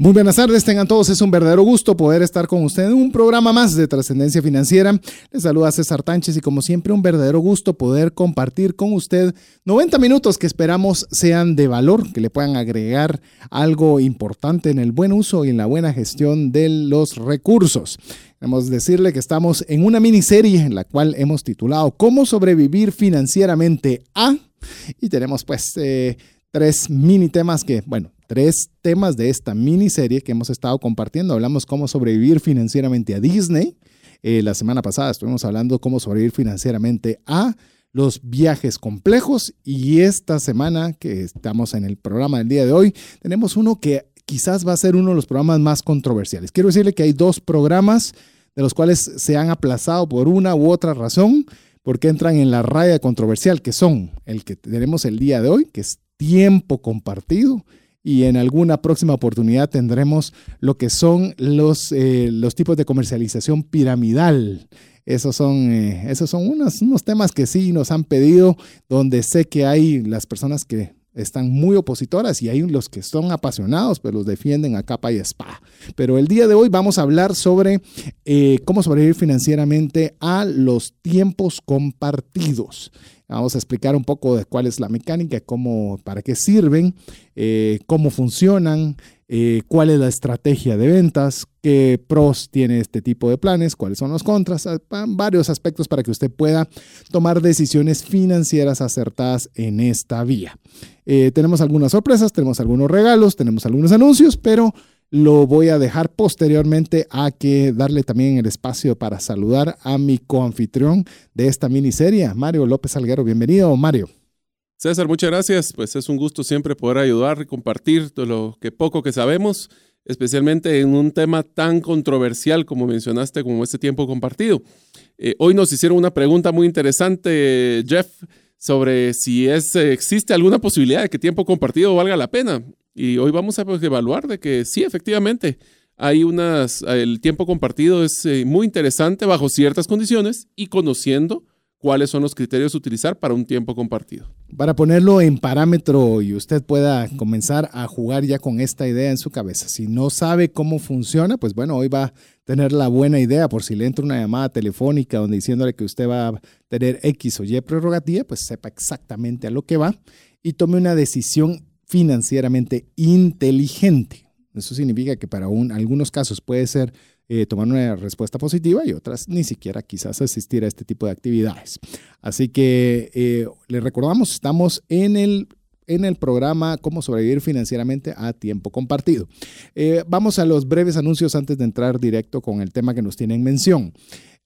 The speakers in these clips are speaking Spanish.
Muy buenas tardes, tengan todos. Es un verdadero gusto poder estar con ustedes en un programa más de Trascendencia Financiera. Les saluda César Tánchez y como siempre un verdadero gusto poder compartir con usted 90 minutos que esperamos sean de valor, que le puedan agregar algo importante en el buen uso y en la buena gestión de los recursos. Queremos decirle que estamos en una miniserie en la cual hemos titulado ¿Cómo sobrevivir financieramente a? Y tenemos pues eh, tres mini temas que, bueno, tres temas de esta miniserie que hemos estado compartiendo. Hablamos cómo sobrevivir financieramente a Disney. Eh, la semana pasada estuvimos hablando cómo sobrevivir financieramente a los viajes complejos y esta semana que estamos en el programa del día de hoy tenemos uno que quizás va a ser uno de los programas más controversiales. Quiero decirle que hay dos programas de los cuales se han aplazado por una u otra razón porque entran en la raya controversial que son el que tenemos el día de hoy, que es tiempo compartido y en alguna próxima oportunidad tendremos lo que son los, eh, los tipos de comercialización piramidal. Esos son, eh, esos son unos, unos temas que sí nos han pedido, donde sé que hay las personas que están muy opositoras y hay los que son apasionados, pero los defienden a capa y espada. Pero el día de hoy vamos a hablar sobre eh, cómo sobrevivir financieramente a los tiempos compartidos. Vamos a explicar un poco de cuál es la mecánica, cómo, para qué sirven, eh, cómo funcionan, eh, cuál es la estrategia de ventas, qué pros tiene este tipo de planes, cuáles son los contras, ah, varios aspectos para que usted pueda tomar decisiones financieras acertadas en esta vía. Eh, tenemos algunas sorpresas, tenemos algunos regalos, tenemos algunos anuncios, pero lo voy a dejar posteriormente a que darle también el espacio para saludar a mi coanfitrión de esta miniserie, Mario López Alguero. Bienvenido, Mario. César, muchas gracias. Pues es un gusto siempre poder ayudar y compartir todo lo que poco que sabemos, especialmente en un tema tan controversial como mencionaste, como este tiempo compartido. Eh, hoy nos hicieron una pregunta muy interesante, Jeff, sobre si existe alguna posibilidad de que tiempo compartido valga la pena. Y hoy vamos a pues, evaluar de que sí, efectivamente, hay unas, el tiempo compartido es eh, muy interesante bajo ciertas condiciones y conociendo cuáles son los criterios a utilizar para un tiempo compartido. Para ponerlo en parámetro y usted pueda comenzar a jugar ya con esta idea en su cabeza. Si no sabe cómo funciona, pues bueno, hoy va a tener la buena idea por si le entra una llamada telefónica donde diciéndole que usted va a tener X o Y prerrogativa, pues sepa exactamente a lo que va y tome una decisión financieramente inteligente. Eso significa que para algunos casos puede ser eh, tomar una respuesta positiva y otras ni siquiera quizás asistir a este tipo de actividades. Así que eh, le recordamos, estamos en el en el programa Cómo sobrevivir financieramente a tiempo compartido. Eh, vamos a los breves anuncios antes de entrar directo con el tema que nos tiene en mención.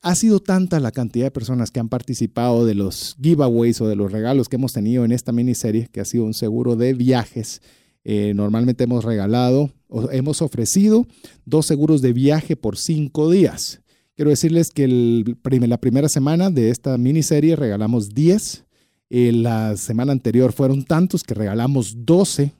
Ha sido tanta la cantidad de personas que han participado de los giveaways o de los regalos que hemos tenido en esta miniserie, que ha sido un seguro de viajes. Eh, normalmente hemos regalado o hemos ofrecido dos seguros de viaje por cinco días. Quiero decirles que la primera semana de esta miniserie regalamos 10. Eh, la semana anterior fueron tantos que regalamos 12,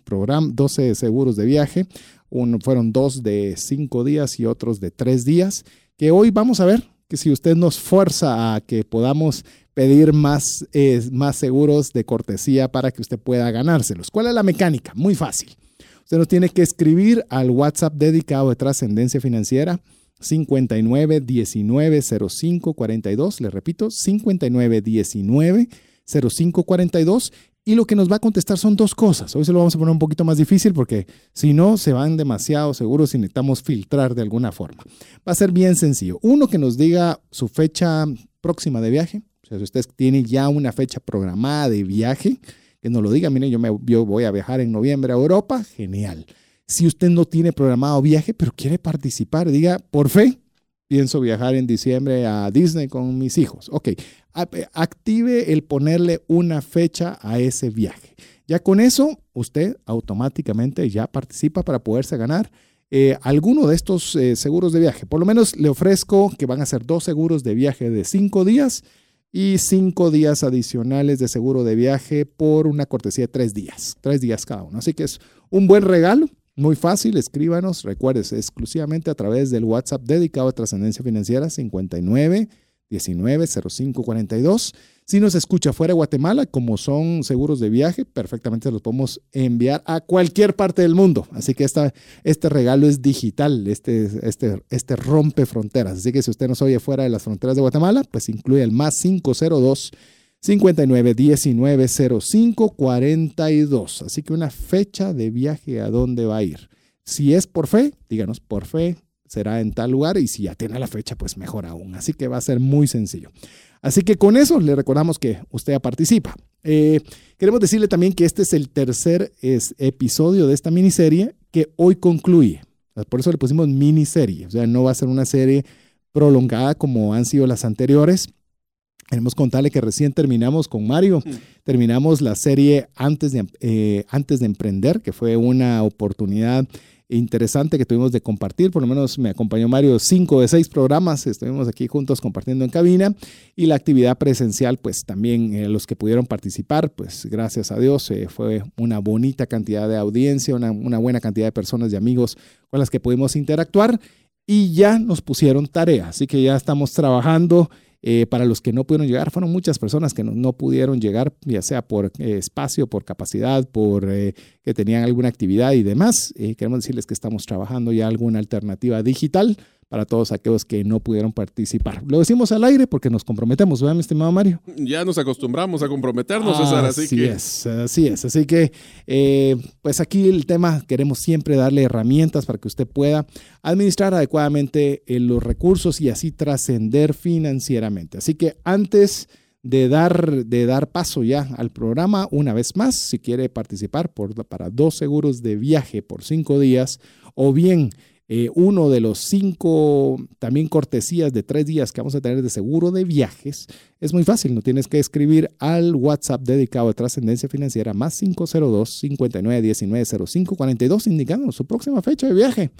12 seguros de viaje. Uno, fueron dos de cinco días y otros de tres días. Que hoy vamos a ver que si usted nos fuerza a que podamos pedir más, eh, más seguros de cortesía para que usted pueda ganárselos. ¿Cuál es la mecánica? Muy fácil. Usted nos tiene que escribir al WhatsApp dedicado de trascendencia financiera 59 19 05 42. Le repito, 59 19 05 42 y lo que nos va a contestar son dos cosas. Hoy se lo vamos a poner un poquito más difícil porque si no, se van demasiado seguros y necesitamos filtrar de alguna forma. Va a ser bien sencillo. Uno que nos diga su fecha próxima de viaje. O sea, si usted tiene ya una fecha programada de viaje, que nos lo diga. Miren, yo, me, yo voy a viajar en noviembre a Europa. Genial. Si usted no tiene programado viaje, pero quiere participar, diga, por fe, pienso viajar en diciembre a Disney con mis hijos. Ok, active el ponerle una fecha a ese viaje. Ya con eso, usted automáticamente ya participa para poderse ganar eh, alguno de estos eh, seguros de viaje. Por lo menos le ofrezco que van a ser dos seguros de viaje de cinco días y cinco días adicionales de seguro de viaje por una cortesía de tres días, tres días cada uno. Así que es un buen regalo, muy fácil, escríbanos, recuerdes, exclusivamente a través del WhatsApp dedicado a trascendencia financiera 59 19 05 42 si nos escucha fuera de Guatemala, como son seguros de viaje, perfectamente los podemos enviar a cualquier parte del mundo. Así que esta, este regalo es digital, este, este, este rompe fronteras. Así que si usted nos oye fuera de las fronteras de Guatemala, pues incluye el más 502 59 19 05 42. Así que una fecha de viaje a dónde va a ir. Si es por fe, díganos por fe, será en tal lugar y si ya tiene la fecha, pues mejor aún. Así que va a ser muy sencillo. Así que con eso le recordamos que usted participa. Eh, queremos decirle también que este es el tercer episodio de esta miniserie que hoy concluye. Por eso le pusimos miniserie. O sea, no va a ser una serie prolongada como han sido las anteriores. Queremos contarle que recién terminamos con Mario, mm. terminamos la serie antes de, eh, antes de emprender, que fue una oportunidad interesante que tuvimos de compartir. Por lo menos me acompañó Mario cinco de seis programas. Estuvimos aquí juntos compartiendo en cabina y la actividad presencial, pues también eh, los que pudieron participar, pues gracias a Dios eh, fue una bonita cantidad de audiencia, una, una buena cantidad de personas y amigos con las que pudimos interactuar y ya nos pusieron tarea. Así que ya estamos trabajando eh, para los que no pudieron llegar, fueron muchas personas que no, pudieron llegar, ya sea por eh, espacio, por capacidad, por eh, que tenían alguna actividad y demás. queremos decirles que estamos trabajando ya alguna alternativa digital para todos aquellos que no pudieron participar. Lo decimos al aire porque nos comprometemos, ¿verdad, mi estimado Mario? Ya nos acostumbramos a comprometernos, César, así, así es, así es. Así que, eh, pues aquí el tema, queremos siempre darle herramientas para que usted pueda administrar adecuadamente eh, los recursos y así trascender financieramente. Así que antes de dar, de dar paso ya al programa, una vez más, si quiere participar por, para dos seguros de viaje por cinco días o bien eh, uno de los cinco también cortesías de tres días que vamos a tener de seguro de viajes, es muy fácil, no tienes que escribir al WhatsApp dedicado a trascendencia financiera más 502 59 19 05 42 indicando su próxima fecha de viaje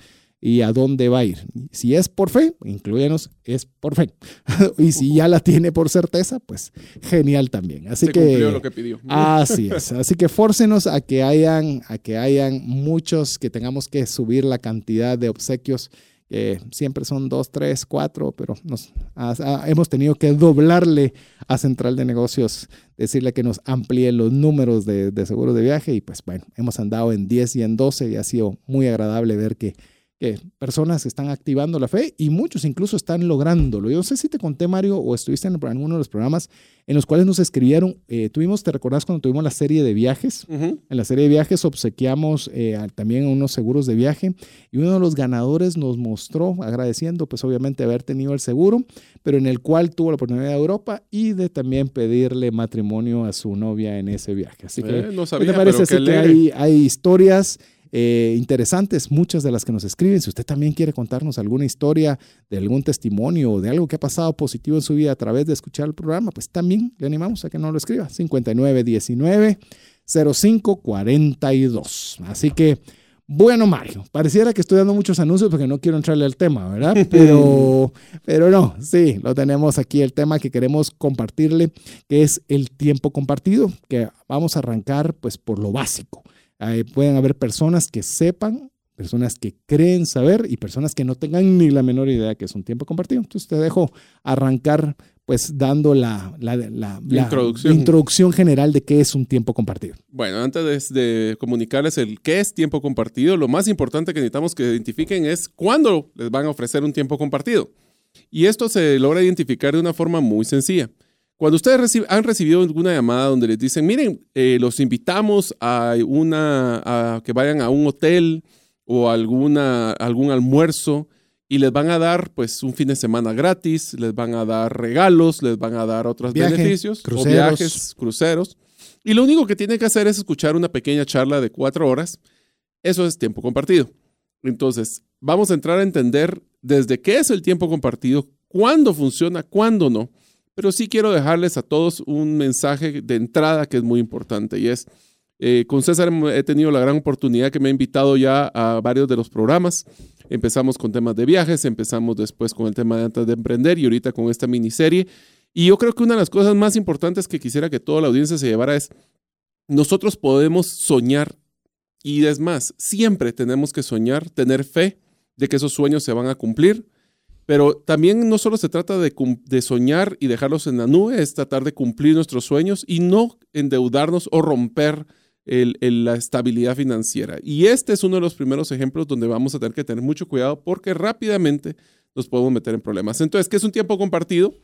y a dónde va a ir. Si es por fe, incluyenos, es por fe. y si ya la tiene por certeza, pues genial también. Así Se que cumplió lo que pidió. Así es. Así que fórcenos a que hayan a que hayan muchos que tengamos que subir la cantidad de obsequios siempre son dos, tres, cuatro, pero nos hemos tenido que doblarle a Central de Negocios, decirle que nos amplíe los números de, de seguros de viaje y pues bueno, hemos andado en 10 y en 12 y ha sido muy agradable ver que que personas están activando la fe y muchos incluso están lográndolo. Yo no sé si te conté, Mario, o estuviste en alguno de los programas en los cuales nos escribieron. Eh, tuvimos, ¿te recordás cuando tuvimos la serie de viajes? En la serie de viajes obsequiamos eh, también unos seguros de viaje y uno de los ganadores nos mostró, agradeciendo, pues obviamente haber tenido el seguro, pero en el cual tuvo la oportunidad de Europa y de también pedirle matrimonio a su novia en ese viaje. Así que, eh, no sabía, ¿qué te parece? pero que hay, hay historias eh, interesantes, muchas de las que nos escriben. Si usted también quiere contarnos alguna historia de algún testimonio o de algo que ha pasado positivo en su vida a través de escuchar el programa, pues también le animamos a que no lo escriba. 5919 0542. Así que, bueno, Mario, pareciera que estoy dando muchos anuncios porque no quiero entrarle al tema, ¿verdad? Pero, pero no, sí, lo tenemos aquí, el tema que queremos compartirle, que es el tiempo compartido, que vamos a arrancar pues por lo básico pueden haber personas que sepan, personas que creen saber y personas que no tengan ni la menor idea que es un tiempo compartido. Entonces te dejo arrancar pues dando la, la, introducción. general de qué es un tiempo compartido. Bueno, antes de, comunicarles el qué es tiempo compartido, lo más importante que necesitamos que identifiquen es cuándo les van a ofrecer un tiempo compartido. Y esto se logra identificar de una forma muy sencilla. Cuando ustedes han recibido alguna llamada donde les dicen, miren, eh, los invitamos a, una, que vayan a un hotel o alguna, algún almuerzo y les van a dar pues un fin de semana gratis, les van a dar regalos, les van a dar otros beneficios, cruceros. o viajes, cruceros. Y lo único que tienen que hacer es escuchar una pequeña charla de cuatro horas. Eso es tiempo compartido. Entonces, vamos a entrar a entender desde qué es el tiempo compartido, cuándo funciona, cuándo no pero sí quiero dejarles a todos un mensaje de entrada que es muy importante y es, Eh, con César he tenido la gran oportunidad que me ha invitado ya a varios de los programas. Empezamos con temas de viajes, empezamos después con el tema de antes de emprender y ahorita con esta miniserie. Y yo creo que una de las cosas más importantes que quisiera que toda la audiencia se llevara es, nosotros podemos soñar y es más, siempre tenemos que soñar, tener fe de que esos sueños se van a cumplir, pero también no solo se trata de, soñar y dejarlos en la nube, es tratar de cumplir nuestros sueños y no endeudarnos o romper la estabilidad financiera. Y este es uno de los primeros ejemplos donde vamos a tener que tener mucho cuidado porque rápidamente nos podemos meter en problemas. Entonces, ¿qué es un tiempo compartido?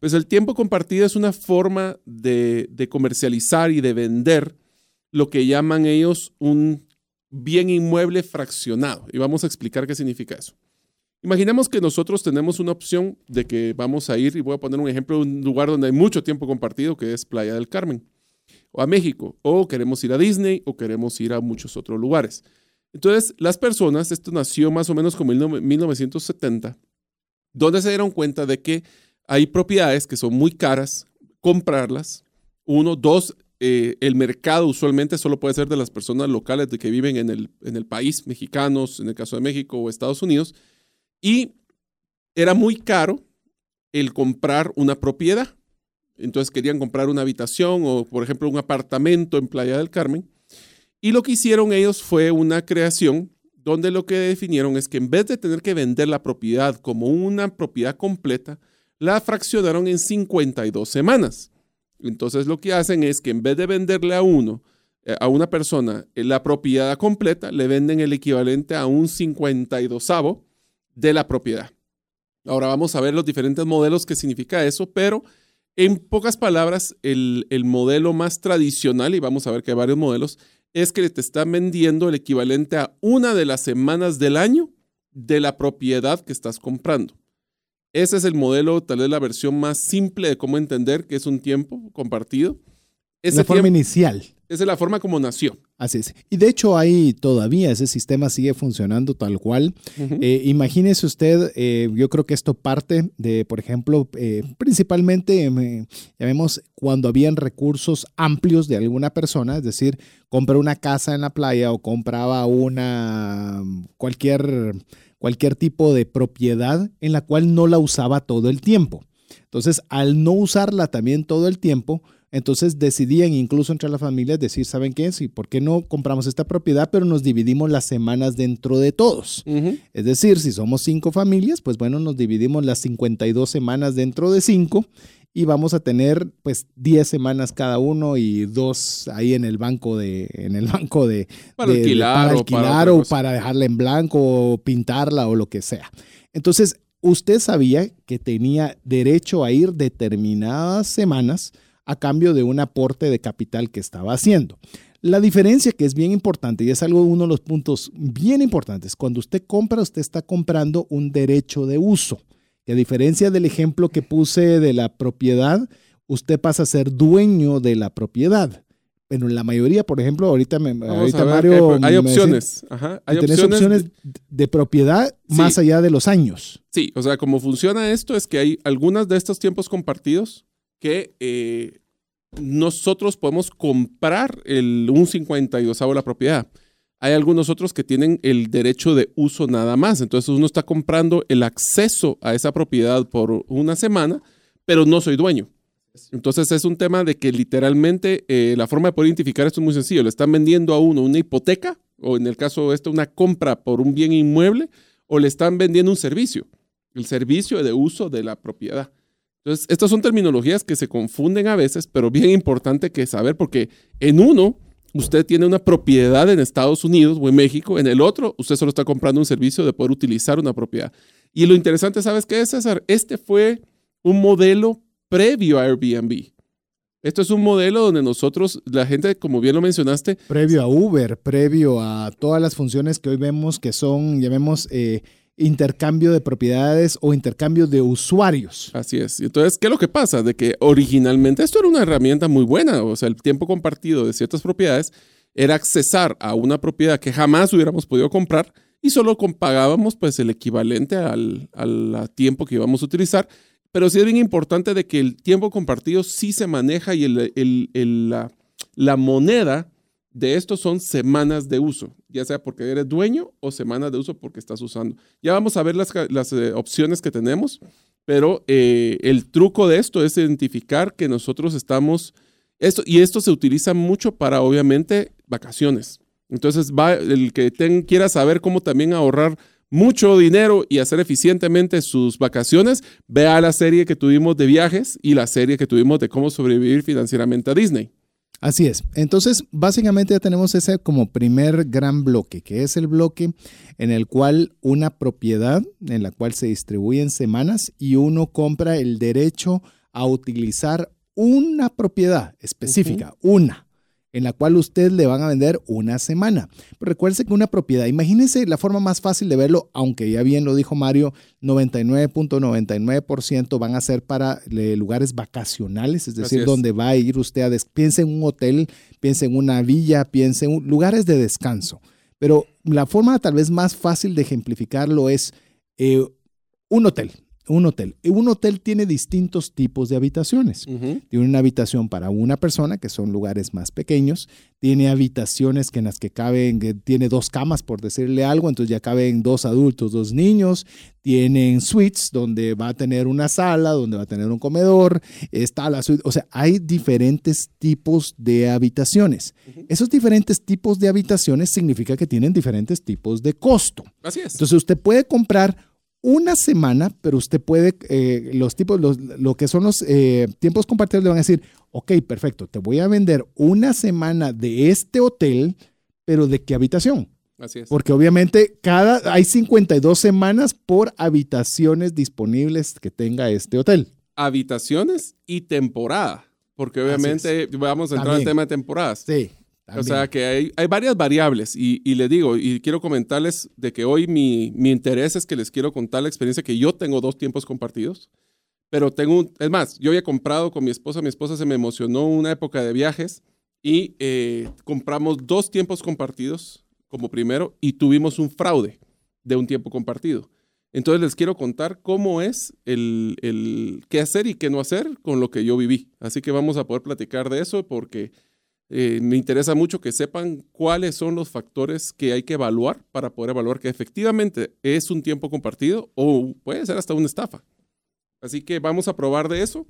Pues el tiempo compartido es una forma de comercializar y de vender lo que llaman ellos un bien inmueble fraccionado. Y vamos a explicar qué significa eso. Imaginemos que nosotros tenemos una opción de que vamos a ir, y voy a poner un ejemplo de un lugar donde hay mucho tiempo compartido, que es Playa del Carmen o a México, o queremos ir a Disney, o queremos ir a muchos otros lugares. Entonces, las personas, esto nació más o menos como en 1970, donde se dieron cuenta de que hay propiedades que son muy caras, comprarlas. Uno, dos, eh, el mercado usualmente solo puede ser de las personas locales de que viven en el, en el país, mexicanos, en el caso de México o Estados Unidos. Y era muy caro el comprar una propiedad. Entonces querían comprar una habitación o, por ejemplo, un apartamento en Playa del Carmen. Y lo que hicieron ellos fue una creación donde lo que definieron es que en vez de tener que vender la propiedad como una propiedad completa, la fraccionaron en 52 semanas. Entonces lo que hacen es que en vez de venderle a uno, eh, a una persona eh, la propiedad completa, le venden el equivalente a un 52 de la propiedad. Ahora vamos a ver los diferentes modelos que significa eso, pero en pocas palabras, el, modelo más tradicional, y vamos a ver que hay varios modelos, es que te están vendiendo el equivalente a una de las semanas del año de la propiedad que estás comprando. Ese es el modelo, tal vez la versión más simple de cómo entender que es un tiempo compartido. la forma inicial. Esa es la forma como nació. Así es. Y de hecho ahí todavía ese sistema sigue funcionando tal cual. Eh, imagínese usted, eh, yo creo que esto parte de, por ejemplo, eh, principalmente, vemos, cuando habían recursos amplios de alguna persona, es decir, compra una casa en la playa o compraba una, cualquier, cualquier tipo de propiedad en la cual no la usaba todo el tiempo. Entonces, al no usarla también todo el tiempo, entonces decidían incluso entre las familias decir, ¿saben qué? Sí, ¿por qué no compramos esta propiedad, pero nos dividimos las semanas dentro de todos? Es decir, si somos cinco familias, pues bueno, nos dividimos las 52 semanas dentro de cinco y vamos a tener pues 10 semanas cada uno y dos ahí en el banco de en el banco de para alquilar, o, para, o para dejarla en blanco o pintarla o lo que sea. Entonces, usted sabía que tenía derecho a ir determinadas semanas a cambio de un aporte de capital que estaba haciendo. La diferencia que es bien importante y es algo uno de los puntos bien importantes, cuando usted compra, usted está comprando un derecho de uso. Que a diferencia del ejemplo que puse de la propiedad, usted pasa a ser dueño de la propiedad. Pero en la mayoría, por ejemplo, ahorita, me, ahorita Mario... Hay, opciones. hay opciones, de, propiedad más allá de los años. Sí, o sea, como funciona esto es que hay algunas de estos tiempos compartidos que eh, nosotros podemos comprar el, un 52 de la propiedad. Hay algunos otros que tienen el derecho de uso nada más. Entonces uno está comprando el acceso a esa propiedad por una semana, pero no soy dueño. Entonces es un tema de que literalmente eh, la forma de poder identificar esto es muy sencillo. Le están vendiendo a uno una hipoteca o en el caso de esto una compra por un bien inmueble o le están vendiendo un servicio, el servicio de uso de la propiedad. Entonces, estas son terminologías que se confunden a veces, pero bien importante que saber, porque en uno usted tiene una propiedad en Estados Unidos o en México, en el otro usted solo está comprando un servicio de poder utilizar una propiedad. Y lo interesante, ¿sabes qué es, César? Este fue un modelo previo a Airbnb. Esto es un modelo donde nosotros, la gente, como bien lo mencionaste. Previo a Uber, previo a todas las funciones que hoy vemos que son, llamemos, eh, intercambio de propiedades o intercambio de usuarios. Así es. Entonces, ¿qué es lo que pasa? De que originalmente esto era una herramienta muy buena, o sea, el tiempo compartido de ciertas propiedades era accesar a una propiedad que jamás hubiéramos podido comprar y solo pagábamos pues el equivalente al, tiempo que íbamos a utilizar. Pero sí es bien importante de que el tiempo compartido sí se maneja y el, la moneda de estos son semanas de uso, ya sea porque eres dueño o semanas de uso porque estás usando. Ya vamos a ver las, eh, opciones que tenemos, pero eh, el truco de esto es identificar que nosotros estamos, esto, y esto se utiliza mucho para obviamente vacaciones. Entonces, va, el que quiera saber cómo también ahorrar mucho dinero y hacer eficientemente sus vacaciones, vea la serie que tuvimos de viajes y la serie que tuvimos de cómo sobrevivir financieramente a Disney. Así es. Entonces, básicamente ya tenemos ese como primer gran bloque, que es el bloque en el cual una propiedad en la cual se distribuyen semanas y uno compra el derecho a utilizar una propiedad específica, una en la cual usted le van a vender una semana. Pero recuerde que una propiedad, imagínense la forma más fácil de verlo, aunque ya bien lo dijo Mario, 99.99% van a ser para eh, lugares vacacionales, es decir, donde va a ir usted a, piense en un hotel, piense en una villa, piense en lugares de descanso. Pero la forma tal vez más fácil de ejemplificarlo es eh, un hotel. Un hotel. Un hotel tiene distintos tipos de habitaciones. Tiene una habitación para una persona, que son lugares más pequeños. Tiene habitaciones que en las que caben, tiene dos camas, por decirle algo, entonces ya caben dos adultos, dos niños. Tienen suites donde va a tener una sala, donde va a tener un comedor. Está la suite. O sea, hay diferentes tipos de habitaciones. Esos diferentes tipos de habitaciones significa que tienen diferentes tipos de costo. Así es. Entonces usted puede comprar una semana, pero usted puede, eh, los tipos, lo que son los eh, tiempos compartidos le van a decir, ok, perfecto, te voy a vender una semana de este hotel, pero ¿de qué habitación? Así es. Porque obviamente cada, hay 52 semanas por habitaciones disponibles que tenga este hotel. Habitaciones y temporada, porque obviamente vamos a entrar en el tema de temporadas. Sí. O sea que hay, hay varias variables y, y, les digo, y quiero comentarles de que hoy mi, mi, interés es que les quiero contar la experiencia que yo tengo dos tiempos compartidos, pero tengo, un, es más, yo había comprado con mi esposa, mi esposa se me emocionó una época de viajes y eh, compramos dos tiempos compartidos como primero y tuvimos un fraude de un tiempo compartido. Entonces les quiero contar cómo es el, el qué hacer y qué no hacer con lo que yo viví. Así que vamos a poder platicar de eso porque eh, me interesa mucho que sepan cuáles son los factores que hay que evaluar para poder evaluar que efectivamente es un tiempo compartido o puede ser hasta una estafa. Así que vamos a probar de eso.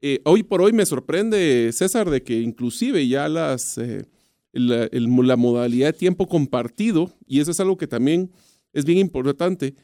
Eh, hoy por hoy me sorprende, César, de que inclusive ya las, eh, la, la, modalidad de tiempo compartido, y eso es algo que también es bien importante,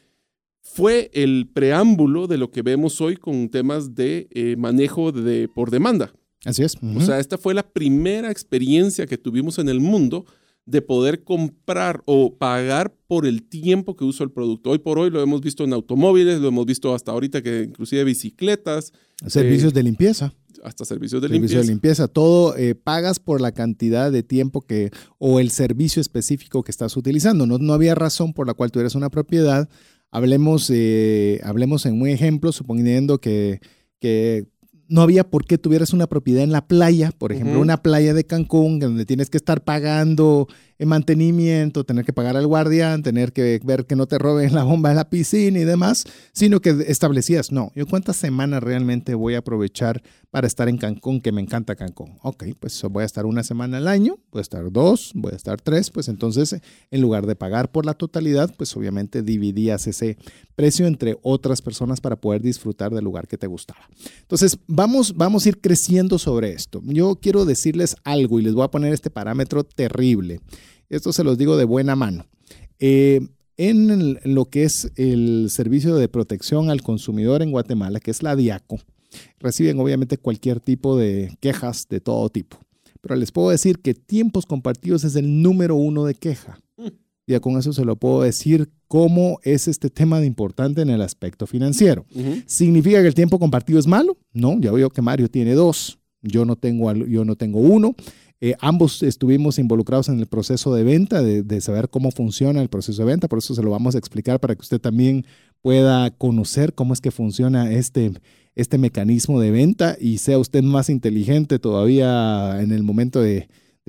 fue el preámbulo de lo que vemos hoy con temas de manejo de, por demanda. Así es. O sea, esta fue la primera experiencia que tuvimos en el mundo de poder comprar o pagar por el tiempo que uso el producto. Hoy por hoy lo hemos visto en automóviles, lo hemos visto hasta ahorita que inclusive bicicletas. Servicios eh, de limpieza. Hasta servicios de servicio limpieza. de limpieza. Todo eh, pagas por la cantidad de tiempo que o el servicio específico que estás utilizando. No, no había razón por la cual tú eres una propiedad. Hablemos, eh, hablemos en un ejemplo, suponiendo que, que no había por qué tuvieras una propiedad en la playa, por ejemplo, una playa de Cancún, donde tienes que estar pagando en mantenimiento, tener que pagar al guardián, tener que ver que no te roben la bomba de la piscina y demás, sino que establecías, no, yo cuántas semanas realmente voy a aprovechar para estar en Cancún, que me encanta Cancún. Ok, pues voy a estar una semana al año, voy a estar dos, voy a estar tres, pues entonces en lugar de pagar por la totalidad, pues obviamente dividías ese precio entre otras personas para poder disfrutar del lugar que te gustaba. Entonces, vamos, vamos a ir creciendo sobre esto. Yo quiero decirles algo y les voy a poner este parámetro terrible. Esto se los digo de buena mano. Eh, en lo que es el servicio de protección al consumidor en Guatemala, que es la DIACO, reciben obviamente cualquier tipo de quejas de todo tipo. Pero les puedo decir que tiempos compartidos es el número uno de queja. Mm. Ya con eso se lo puedo decir cómo es este tema de importante en el aspecto financiero. ¿Significa que el tiempo compartido es malo? No, ya veo que Mario tiene dos. Yo no tengo, yo no tengo uno. Eh, ambos estuvimos involucrados en el proceso de venta, de, saber cómo funciona el proceso de venta, por eso se lo vamos a explicar para que usted también pueda conocer cómo es que funciona este, este mecanismo de venta y sea usted más inteligente todavía en el momento de,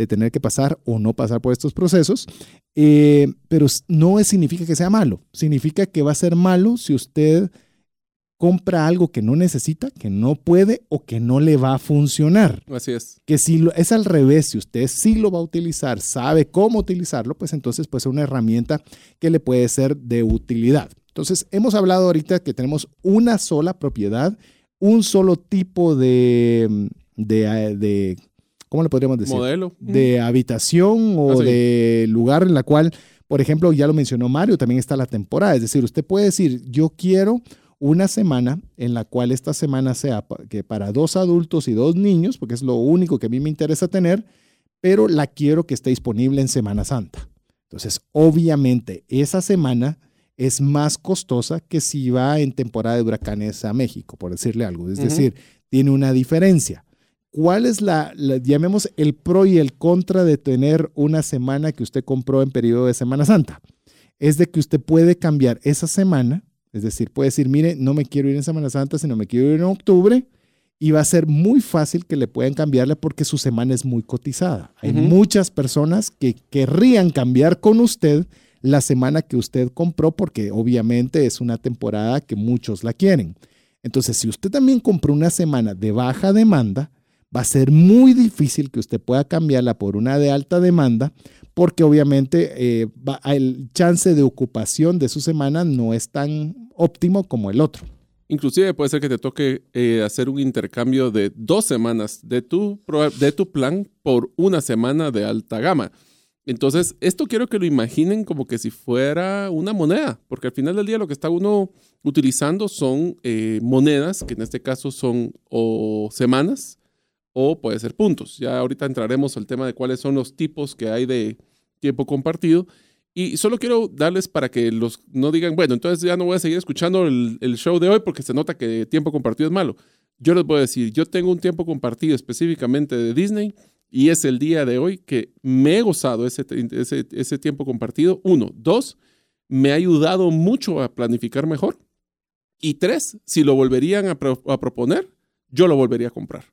tener que pasar o no pasar por estos procesos. Eh, pero no significa que sea malo, significa que va a ser malo si usted compra algo que no necesita, que no puede o que no le va a funcionar. Así es. Que si lo, es al revés, si usted sí lo va a utilizar, sabe cómo utilizarlo, pues entonces puede ser una herramienta que le puede ser de utilidad. Entonces, hemos hablado ahorita que tenemos una sola propiedad, un solo tipo de, de, de ¿cómo le podríamos decir? Modelo. De habitación o Ah, de lugar en la cual, por ejemplo, ya lo mencionó Mario, también está la temporada. Es decir, usted puede decir, yo quiero una semana en la cual esta semana sea que para dos adultos y dos niños, porque es lo único que a mí me interesa tener, pero la quiero que esté disponible en Semana Santa. Entonces, obviamente, esa semana es más costosa que si va en temporada de huracanes a México, por decirle algo. Es decir, tiene una diferencia. ¿Cuál es la, la- llamemos, el pro y el contra de tener una semana que usted compró en periodo de Semana Santa? Es de que usted puede cambiar esa semana, es decir, puede decir, mire, no me quiero ir en Semana Santa, sino me quiero ir en octubre, y va a ser muy fácil que le puedan cambiarle porque su semana es muy cotizada. Hay muchas personas que querrían cambiar con usted la semana que usted compró porque obviamente es una temporada que muchos la quieren. Entonces, si usted también compró una semana de baja demanda, va a ser muy difícil que usted pueda cambiarla por una de alta demanda porque obviamente eh, va- el chance de ocupación de su semana no es tan óptimo como el otro. Inclusive puede ser que te toque eh, hacer un intercambio de dos semanas de tu, de tu plan por una semana de alta gama. Entonces, esto quiero que lo imaginen como que si fuera una moneda, porque al final del día lo que está uno utilizando son eh, monedas, que en este caso son o semanas o puede ser puntos. Ya ahorita entraremos al tema de cuáles son los tipos que hay de tiempo compartido. Y solo quiero darles para que los no digan, bueno, entonces ya no voy a seguir escuchando el, show de hoy porque se nota que tiempo compartido es malo. Yo les voy a decir, yo tengo un tiempo compartido específicamente de Disney y es el día de hoy que me he gozado ese, ese, tiempo compartido. Uno. Dos, me ha ayudado mucho a planificar mejor. Y tres, si lo volverían a proponer, yo lo volvería a comprar.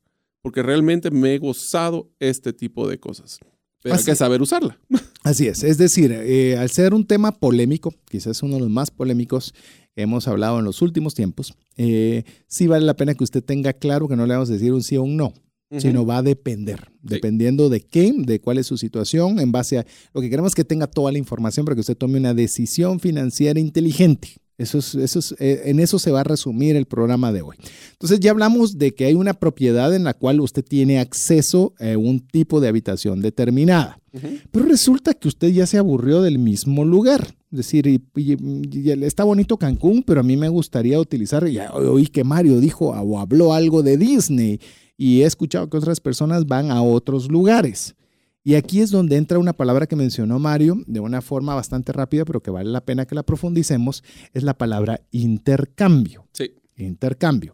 Porque realmente me he gozado este tipo de cosas. Pero hay que saber usarla. Así es, es decir, eh, al ser un tema polémico, quizás uno de los más polémicos que hemos hablado en los últimos tiempos, eh, sí vale la pena que usted tenga claro que no le vamos a decir un sí o un no, sino va a depender, dependiendo de qué, de cuál es su situación, en base a lo que queremos que tenga toda la información para que usted tome una decisión financiera inteligente. Eso es, eso es, eh, en eso se va a resumir el programa de hoy. Entonces ya hablamos de que hay una propiedad en la cual usted tiene acceso a un tipo de habitación determinada. Pero resulta que usted ya se aburrió del mismo lugar. Es decir, y- y- y está bonito Cancún, pero a mí me gustaría utilizar, ya oí que Mario dijo o habló algo de Disney y he escuchado que otras personas van a otros lugares. Y aquí es donde entra una palabra que mencionó Mario de una forma bastante rápida, pero que vale la pena que la profundicemos, es la palabra intercambio Sí. intercambio.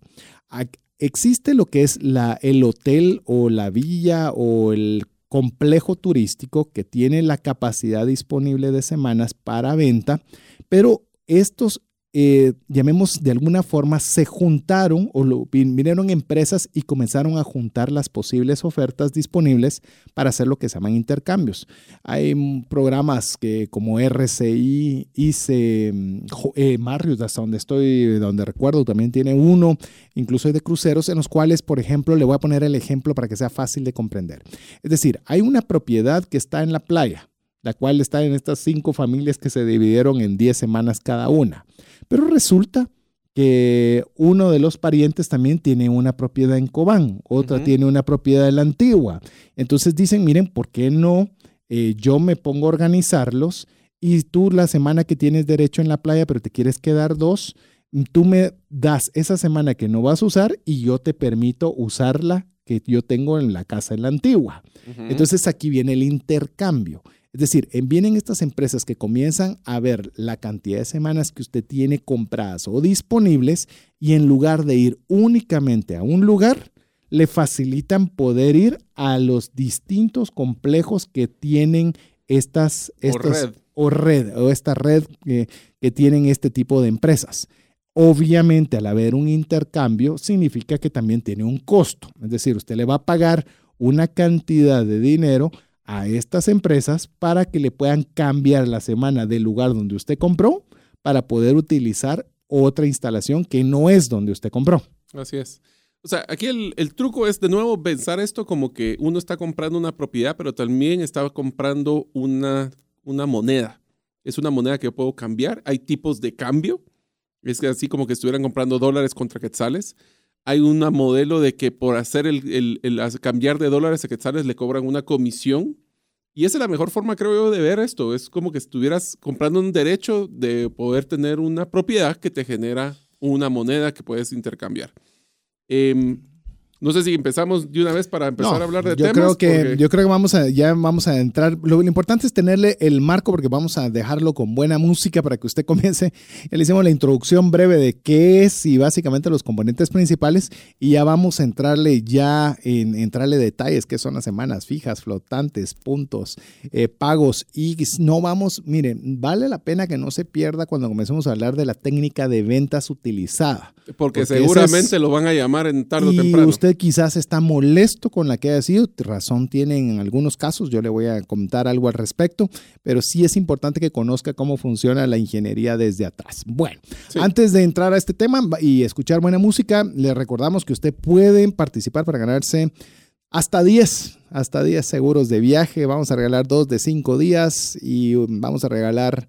Existe lo que es la, el hotel o la villa o el complejo turístico que tiene la capacidad disponible de semanas para venta, pero estos, eh, llamemos de alguna forma, se juntaron o vinieron empresas y comenzaron a juntar las posibles ofertas disponibles para hacer lo que se llaman intercambios. Hay programas que como RCI, ICE, mm, eh, Marriott, hasta donde estoy, donde recuerdo, también tiene uno, incluso hay de cruceros, en los cuales, por ejemplo, le voy a poner el ejemplo para que sea fácil de comprender. Es decir, hay una propiedad que está en la playa, la cual está en estas cinco familias que se dividieron en 10 semanas cada una. Pero resulta que uno de los parientes también tiene una propiedad en Cobán, otra tiene una propiedad en la antigua. Entonces dicen, miren, ¿por qué no eh, yo me pongo a organizarlos y tú la semana que tienes derecho en la playa, pero te quieres quedar dos, tú me das esa semana que no vas a usar y yo te permito usarla que yo tengo en la casa en la antigua. Entonces aquí viene el intercambio. Es decir, en- vienen estas empresas que comienzan a ver la cantidad de semanas que usted tiene compradas o disponibles y en lugar de ir únicamente a un lugar, le facilitan poder ir a los distintos complejos que tienen estas, O estas red. o red o esta red que, que tienen este tipo de empresas. Obviamente, al haber un intercambio, significa que también tiene un costo. Es decir, usted le va a pagar una cantidad de dinero a estas empresas para que le puedan cambiar la semana del lugar donde usted compró para poder utilizar otra instalación que no es donde usted compró. Así es. O sea, aquí el, truco es de nuevo pensar esto como que uno está comprando una propiedad, pero también está comprando una, una moneda. Es una moneda que puedo cambiar. Hay tipos de cambio. Es así como que estuvieran comprando dólares contra quetzales. Hay un modelo de que por hacer el, el, cambiar de dólares a quetzales le cobran una comisión. Y esa es la mejor forma, creo yo, de ver esto. Es como que estuvieras comprando un derecho de poder tener una propiedad que te genera una moneda que puedes intercambiar. Em, no sé si empezamos de una vez para empezar a hablar de yo temas. Creo que, Yo creo que vamos a, ya vamos a entrar. Lo, importante es tenerle el marco porque vamos a dejarlo con buena música para que usted comience. Ya le hicimos la introducción breve de qué es y básicamente los componentes principales y ya vamos a entrarle ya en entrarle detalles, qué son las semanas fijas, flotantes, puntos, eh, pagos y no vamos, miren, vale la pena que no se pierda cuando comencemos a hablar de la técnica de ventas utilizada. Porque, seguramente lo van a llamar en tarde o temprano. Usted quizás está molesto con la que haya sido, razón tiene en algunos casos, yo le voy a contar algo al respecto, pero sí es importante que conozca cómo funciona la ingeniería desde atrás. Bueno, antes de entrar a este tema y escuchar buena música, le recordamos que usted puede participar para ganarse hasta 10, hasta 10 seguros de viaje. Vamos a regalar dos de 5 días y vamos a regalar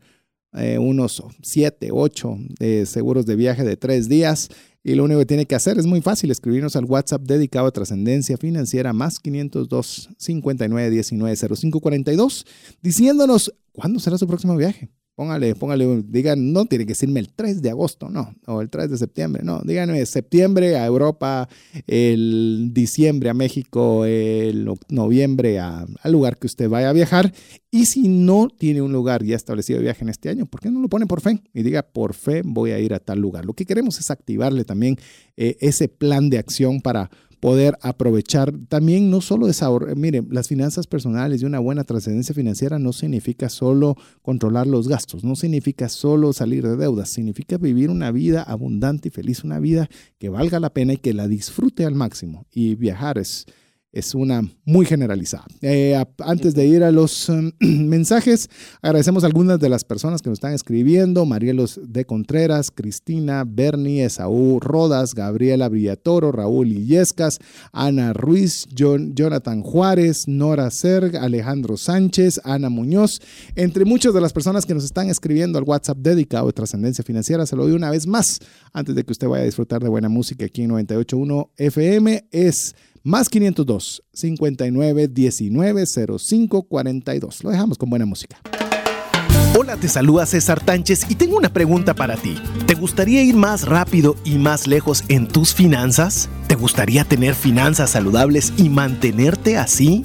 eh, unos 7, 8 de seguros de viaje de 3 días. Y lo único que tiene que hacer es muy fácil, escribirnos al WhatsApp dedicado a trascendencia financiera más 502 59 19 05 42, diciéndonos cuándo será su próximo viaje. Póngale, póngale, digan, no tiene que decirme el 3 de agosto, no, o el 3 de septiembre, no, díganme septiembre a Europa, el diciembre a México, el noviembre a, al lugar que usted vaya a viajar. Y si no tiene un lugar ya establecido de viaje en este año, ¿por qué no lo pone por fe? Y diga, por fe voy a ir a tal lugar. Lo que queremos es activarle también eh, ese plan de acción para poder aprovechar también no solo esa, mire, las finanzas personales y una buena trascendencia financiera no significa solo controlar los gastos, no significa solo salir de deudas, significa vivir una vida abundante y feliz, una vida que valga la pena y que la disfrute al máximo. Y viajar es es una muy generalizada. Eh, antes de ir a los em, mensajes, agradecemos a algunas de las personas que nos están escribiendo, Marielos de Contreras, Cristina, Bernie, Esaú Rodas, Gabriela Villatoro, Raúl Illescas, Ana Ruiz, Jonathan Juárez, Nora Serg, Alejandro Sánchez, Ana Muñoz, entre muchas de las personas que nos están escribiendo al WhatsApp dedicado a Trascendencia Financiera, se lo doy una vez más, antes de que usted vaya a disfrutar de buena música aquí en 98.1 FM, es más 502 59 19 05 42. Lo dejamos con buena música. Hola, te saluda César Tánchez y tengo una pregunta para ti. ¿Te gustaría ir más rápido y más lejos en tus finanzas? ¿Te gustaría tener finanzas saludables y mantenerte así?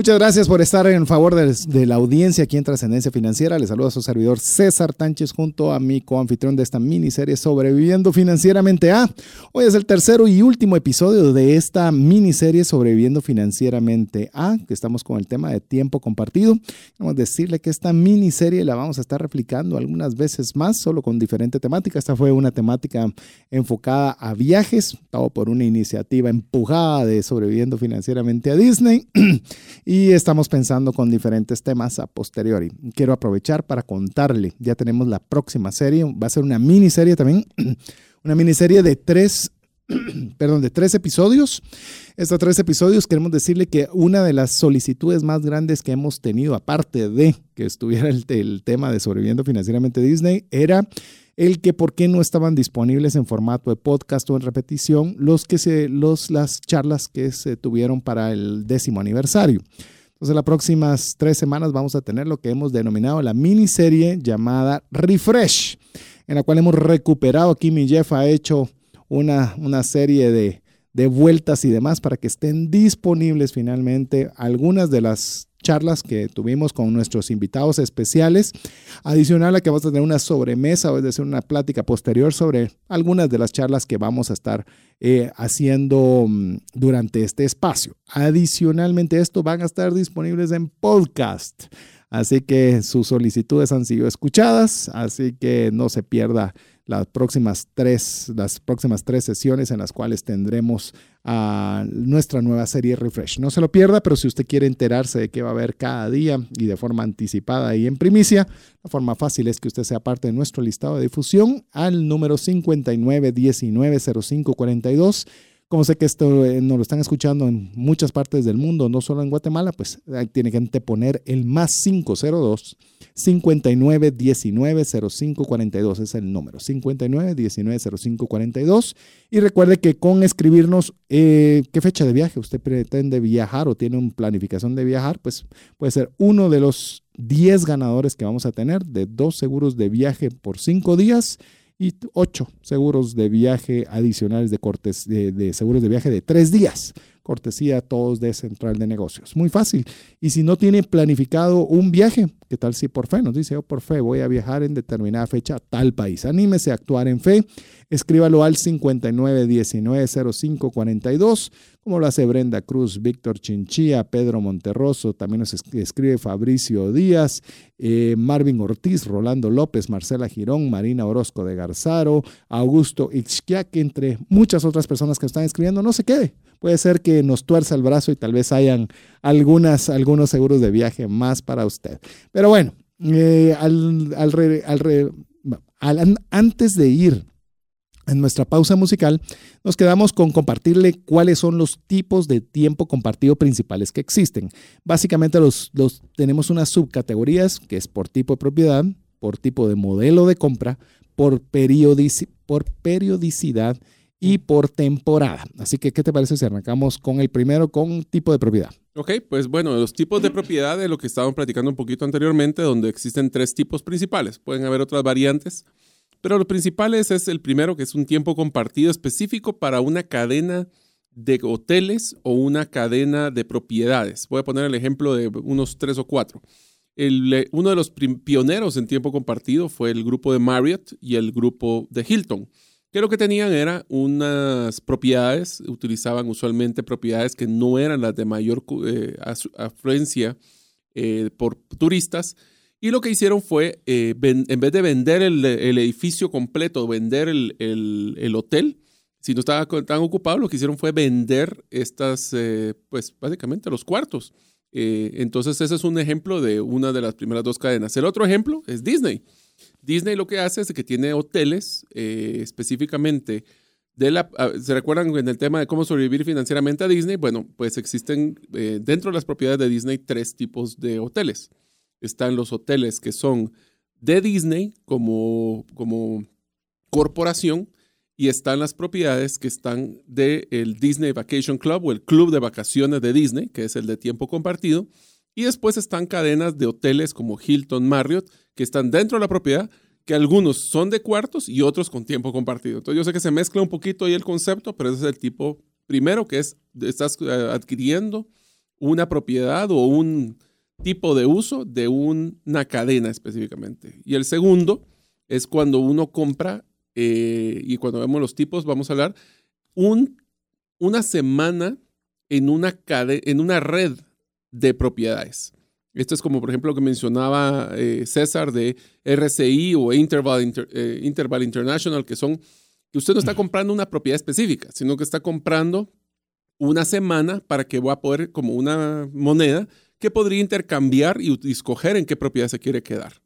Muchas gracias por estar en favor de, la audiencia aquí en Trascendencia Financiera. Les saluda a su servidor César Tánchez junto a mi coanfitrión de esta miniserie Sobreviviendo Financieramente A. Hoy es el tercero y último episodio de esta miniserie Sobreviviendo Financieramente A, que estamos con el tema de tiempo compartido. Vamos a decirle que esta miniserie la vamos a estar replicando algunas veces más, solo con diferente temática. Esta fue una temática enfocada a viajes, todo por una iniciativa empujada de Sobreviviendo Financieramente a Disney. y estamos pensando con diferentes temas a posteriori. Quiero aprovechar para contarle, ya tenemos la próxima serie, va a ser una miniserie también, una miniserie de tres, perdón, de tres episodios. Estos tres episodios queremos decirle que una de las solicitudes más grandes que hemos tenido, aparte de que estuviera el, el tema de sobreviviendo financieramente Disney, era el que por qué no estaban disponibles en formato de podcast o en repetición los que se, los, las charlas que se tuvieron para el décimo aniversario. Entonces, las próximas tres semanas vamos a tener lo que hemos denominado la miniserie llamada Refresh, en la cual hemos recuperado, aquí mi Jeff ha hecho una, una serie de, de vueltas y demás para que estén disponibles finalmente algunas de las charlas que tuvimos con nuestros invitados especiales. Adicional a que vamos a tener una sobremesa, o es decir, una plática posterior sobre algunas de las charlas que vamos a estar eh, haciendo mm, durante este espacio. Adicionalmente, esto van a estar disponibles en podcast. Así que sus solicitudes han sido escuchadas, así que no se pierda las próximas tres, las próximas tres sesiones en las cuales tendremos nuestra nueva serie Refresh. No se lo pierda, pero si usted quiere enterarse de qué va a haber cada día y de forma anticipada y en primicia, la forma fácil es que usted sea parte de nuestro listado de difusión al número 59190542 como sé que esto eh, nos lo están escuchando en muchas partes del mundo, no solo en Guatemala, pues tiene que poner el más 502 59 19 05 42 es el número 59 19 05 42 y recuerde que con escribirnos eh, qué fecha de viaje usted pretende viajar o tiene una planificación de viajar, pues puede ser uno de los 10 ganadores que vamos a tener de dos seguros de viaje por cinco días y ocho seguros de viaje adicionales de, cortes, de, seguros de viaje de tres días. Cortesía todos de Central de Negocios. Muy fácil. Y si no tiene planificado un viaje, ¿qué tal si por fe? Nos dice, yo por fe voy a viajar en determinada fecha a tal país. Anímese a actuar en fe. Escríbalo al 59190542 como lo hace Brenda Cruz, Víctor Chinchilla, Pedro Monterroso, también nos escribe Fabricio Díaz, eh, Marvin Ortiz, Rolando López, Marcela Girón, Marina Orozco de Garzaro, Augusto Ixquiac, entre muchas otras personas que están escribiendo, no se quede. Puede ser que nos tuerza el brazo y tal vez hayan algunas, algunos seguros de viaje más para usted. Pero bueno, eh, antes de ir en nuestra pausa musical, nos quedamos con compartirle cuáles son los tipos de tiempo compartido principales que existen. Básicamente los, tenemos unas subcategorías que es por tipo de propiedad, por tipo de modelo de compra, por, por periodicidad y por temporada. Así que, ¿qué te parece si arrancamos con el primero, con tipo de propiedad? Ok, pues bueno, los tipos de propiedad de lo que estábamos platicando un poquito anteriormente, donde existen tres tipos principales. Pueden haber otras variantes pero lo principal es, el primero, que es un tiempo compartido específico para una cadena de hoteles o una cadena de propiedades. Voy a poner el ejemplo de unos tres o cuatro. uno de los pioneros en tiempo compartido fue el grupo de Marriott y el grupo de Hilton, que lo que tenían era unas propiedades, utilizaban usualmente propiedades que no eran las de mayor eh, afluencia eh, por turistas, y lo que hicieron fue, eh, en vez de vender el, edificio completo, vender el, hotel, si no estaba tan ocupado, lo que hicieron fue vender estas, pues básicamente los cuartos. Entonces ese es un ejemplo de una de las primeras dos cadenas. El otro ejemplo es Disney. Disney lo que hace es que tiene hoteles específicamente de la, ah, ¿Se recuerdan en el tema de cómo sobrevivir financieramente a Disney? Bueno, pues existen dentro de las propiedades de Disney tres tipos de hoteles están los hoteles que son de Disney como, como corporación y están las propiedades que están del el Disney Vacation Club o el club de vacaciones de Disney, que es el de tiempo compartido. Y después están cadenas de hoteles como Hilton, Marriott, que están dentro de la propiedad, que algunos son de cuartos y otros con tiempo compartido. Entonces yo sé que se mezcla un poquito ahí el concepto, pero ese es el tipo primero que es, estás eh, adquiriendo una propiedad o un, tipo de uso de una cadena específicamente. Y el segundo es cuando uno compra, eh, y cuando vemos los tipos, vamos a hablar, un, una semana en una, en una red de propiedades. Esto es como, por ejemplo, lo que mencionaba eh, César de RCI o Interval, eh, Interval International, que son que usted no está comprando una propiedad específica, sino que está comprando una semana para que va a poder, como una moneda, que podría intercambiar y escoger en qué propiedad se quiere quedar.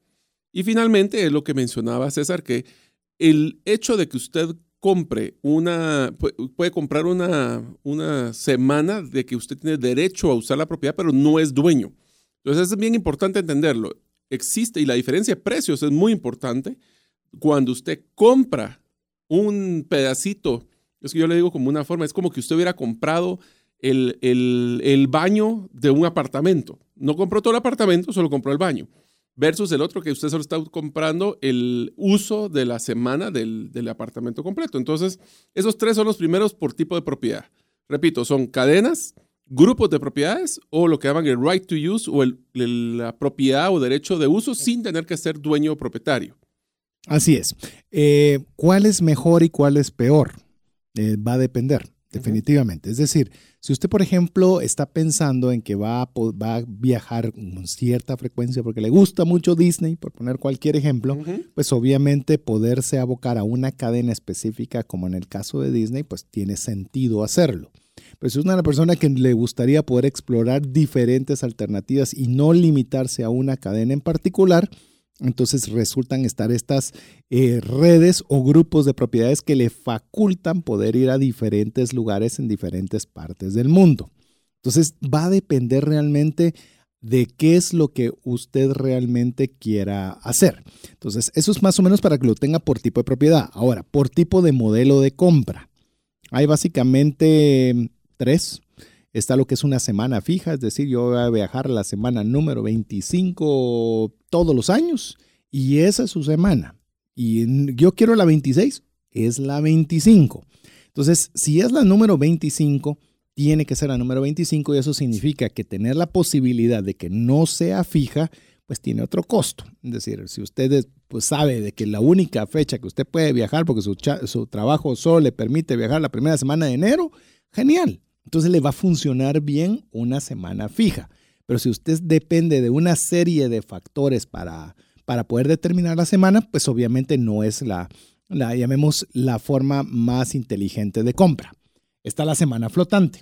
Y finalmente es lo que mencionaba César, que el hecho de que usted compre una, puede comprar una, una semana de que usted tiene derecho a usar la propiedad, pero no es dueño. Entonces es bien importante entenderlo. Existe y la diferencia de precios es muy importante. cuando usted compra un pedacito, es que yo le digo como una forma, es como que usted hubiera comprado el, el, el baño de un apartamento. No compró todo el apartamento, solo compró el baño versus el otro que usted solo está comprando el uso de la semana del, del, apartamento completo. Entonces, esos tres son los primeros por tipo de propiedad. Repito, son cadenas, grupos de propiedades o lo que llaman el right to use o el, la propiedad o derecho de uso sin tener que ser dueño o propietario. Así es. Eh, ¿Cuál es mejor y cuál es peor? Eh, va a depender, definitivamente. Es decir, si usted, por ejemplo, está pensando en que va a, va a, viajar con cierta frecuencia porque le gusta mucho Disney, por poner cualquier ejemplo, uh -huh. pues obviamente poderse abocar a una cadena específica, como en el caso de Disney, pues tiene sentido hacerlo. Pero si es una persona que le gustaría poder explorar diferentes alternativas y no limitarse a una cadena en particular, entonces resultan estar estas eh, redes o grupos de propiedades que le facultan poder ir a diferentes lugares en diferentes partes del mundo. Entonces va a depender realmente de qué es lo que usted realmente quiera hacer. Entonces eso es más o menos para que lo tenga por tipo de propiedad. Ahora, por tipo de modelo de compra. Hay básicamente tres. Está lo que es una semana fija, es decir, yo voy a viajar la semana número 25 todos los años y esa es su semana. Y yo quiero la 26, es la 25. Entonces, si es la número 25, tiene que ser la número 25 y eso significa que tener la posibilidad de que no sea fija, pues tiene otro costo. Es decir, si usted pues, sabe de que la única fecha que usted puede viajar, porque su, su trabajo solo le permite viajar la primera semana de enero, genial. Entonces le va a funcionar bien una semana fija. Pero si usted depende de una serie de factores para, para poder determinar la semana, pues obviamente no es la, la, llamemos, la forma más inteligente de compra. Está la semana flotante.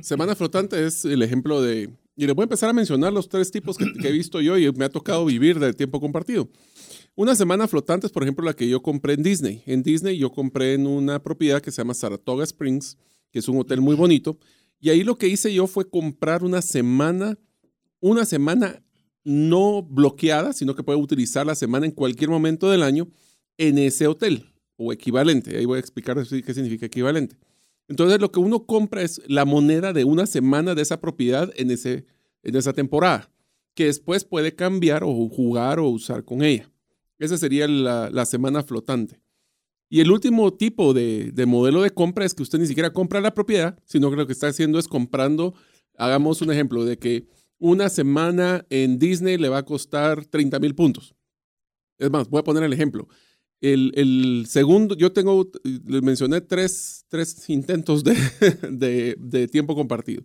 Semana flotante es el ejemplo de... Y le voy a empezar a mencionar los tres tipos que, que he visto yo y me ha tocado vivir de tiempo compartido. Una semana flotante es, por ejemplo, la que yo compré en Disney. En Disney yo compré en una propiedad que se llama Saratoga Springs, que es un hotel muy bonito. Y ahí lo que hice yo fue comprar una semana, una semana no bloqueada, sino que puede utilizar la semana en cualquier momento del año en ese hotel o equivalente. Ahí voy a explicar qué significa equivalente. Entonces lo que uno compra es la moneda de una semana de esa propiedad en, ese, en esa temporada, que después puede cambiar o jugar o usar con ella. Esa sería la, la semana flotante. Y el último tipo de, de, modelo de compra es que usted ni siquiera compra la propiedad, sino que lo que está haciendo es comprando, hagamos un ejemplo de que una semana en Disney le va a costar 30 mil puntos. Es más, voy a poner el ejemplo. El, segundo, yo tengo, les mencioné tres, intentos de, tiempo compartido.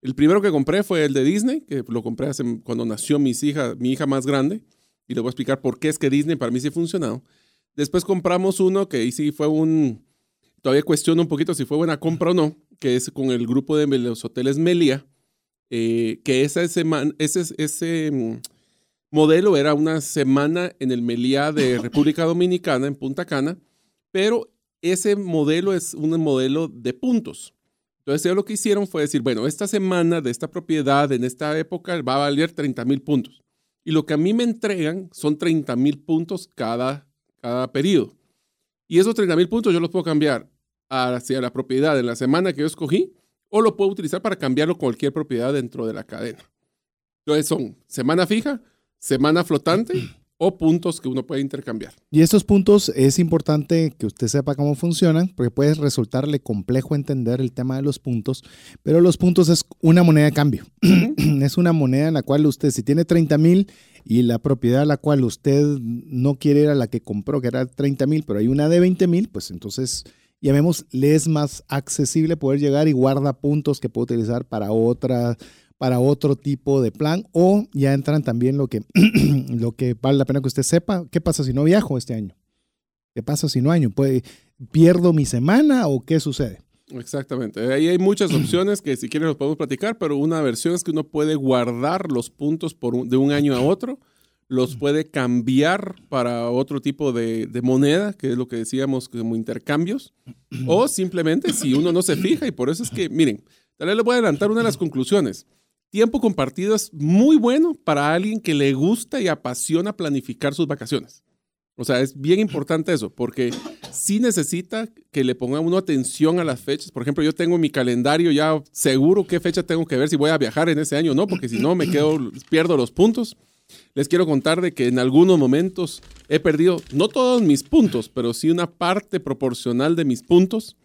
El primero que compré fue el de Disney, que lo compré hace, cuando nació mis hija, mi hija más grande, y le voy a explicar por qué es que Disney para mí sí ha funcionado. Después compramos uno que ahí sí fue un, todavía cuestiono un poquito si fue buena compra o no, que es con el grupo de los hoteles Melia, eh, que esa, ese, ese, ese mm, modelo era una semana en el Meliá de República Dominicana, en Punta Cana, pero ese modelo es un modelo de puntos. Entonces, ellos lo que hicieron fue decir, bueno, esta semana de esta propiedad en esta época va a valer 30 mil puntos. Y lo que a mí me entregan son 30 mil puntos cada, cada periodo. Y esos 30 mil puntos yo los puedo cambiar hacia la propiedad en la semana que yo escogí o lo puedo utilizar para cambiarlo cualquier propiedad dentro de la cadena. Entonces son semana fija, semana flotante o puntos que uno puede intercambiar. Y estos puntos es importante que usted sepa cómo funcionan, porque puede resultarle complejo entender el tema de los puntos, pero los puntos es una moneda de cambio. es una moneda en la cual usted, si tiene 30 mil y la propiedad a la cual usted no quiere era la que compró, que era 30 mil, pero hay una de 20 mil, pues entonces llamemos, le es más accesible poder llegar y guarda puntos que puede utilizar para otra para otro tipo de plan o ya entran también lo que, lo que vale la pena que usted sepa, ¿qué pasa si no viajo este año? ¿Qué pasa si no año? ¿Puede, ¿Pierdo mi semana o qué sucede? Exactamente. Ahí hay muchas opciones que si quieren los podemos platicar, pero una versión es que uno puede guardar los puntos por un, de un año a otro, los puede cambiar para otro tipo de, de, moneda, que es lo que decíamos como intercambios, o simplemente si uno no se fija, y por eso es que, miren, tal vez les voy a adelantar una de las conclusiones tiempo compartido es muy bueno para alguien que le gusta y apasiona planificar sus vacaciones. O sea, es bien importante eso, porque sí necesita que le ponga uno atención a las fechas. Por ejemplo, yo tengo mi calendario ya seguro qué fecha tengo que ver si voy a viajar en ese año o no, porque si no me quedo, pierdo los puntos. Les quiero contar de que en algunos momentos he perdido, no todos mis puntos, pero sí una parte proporcional de mis puntos,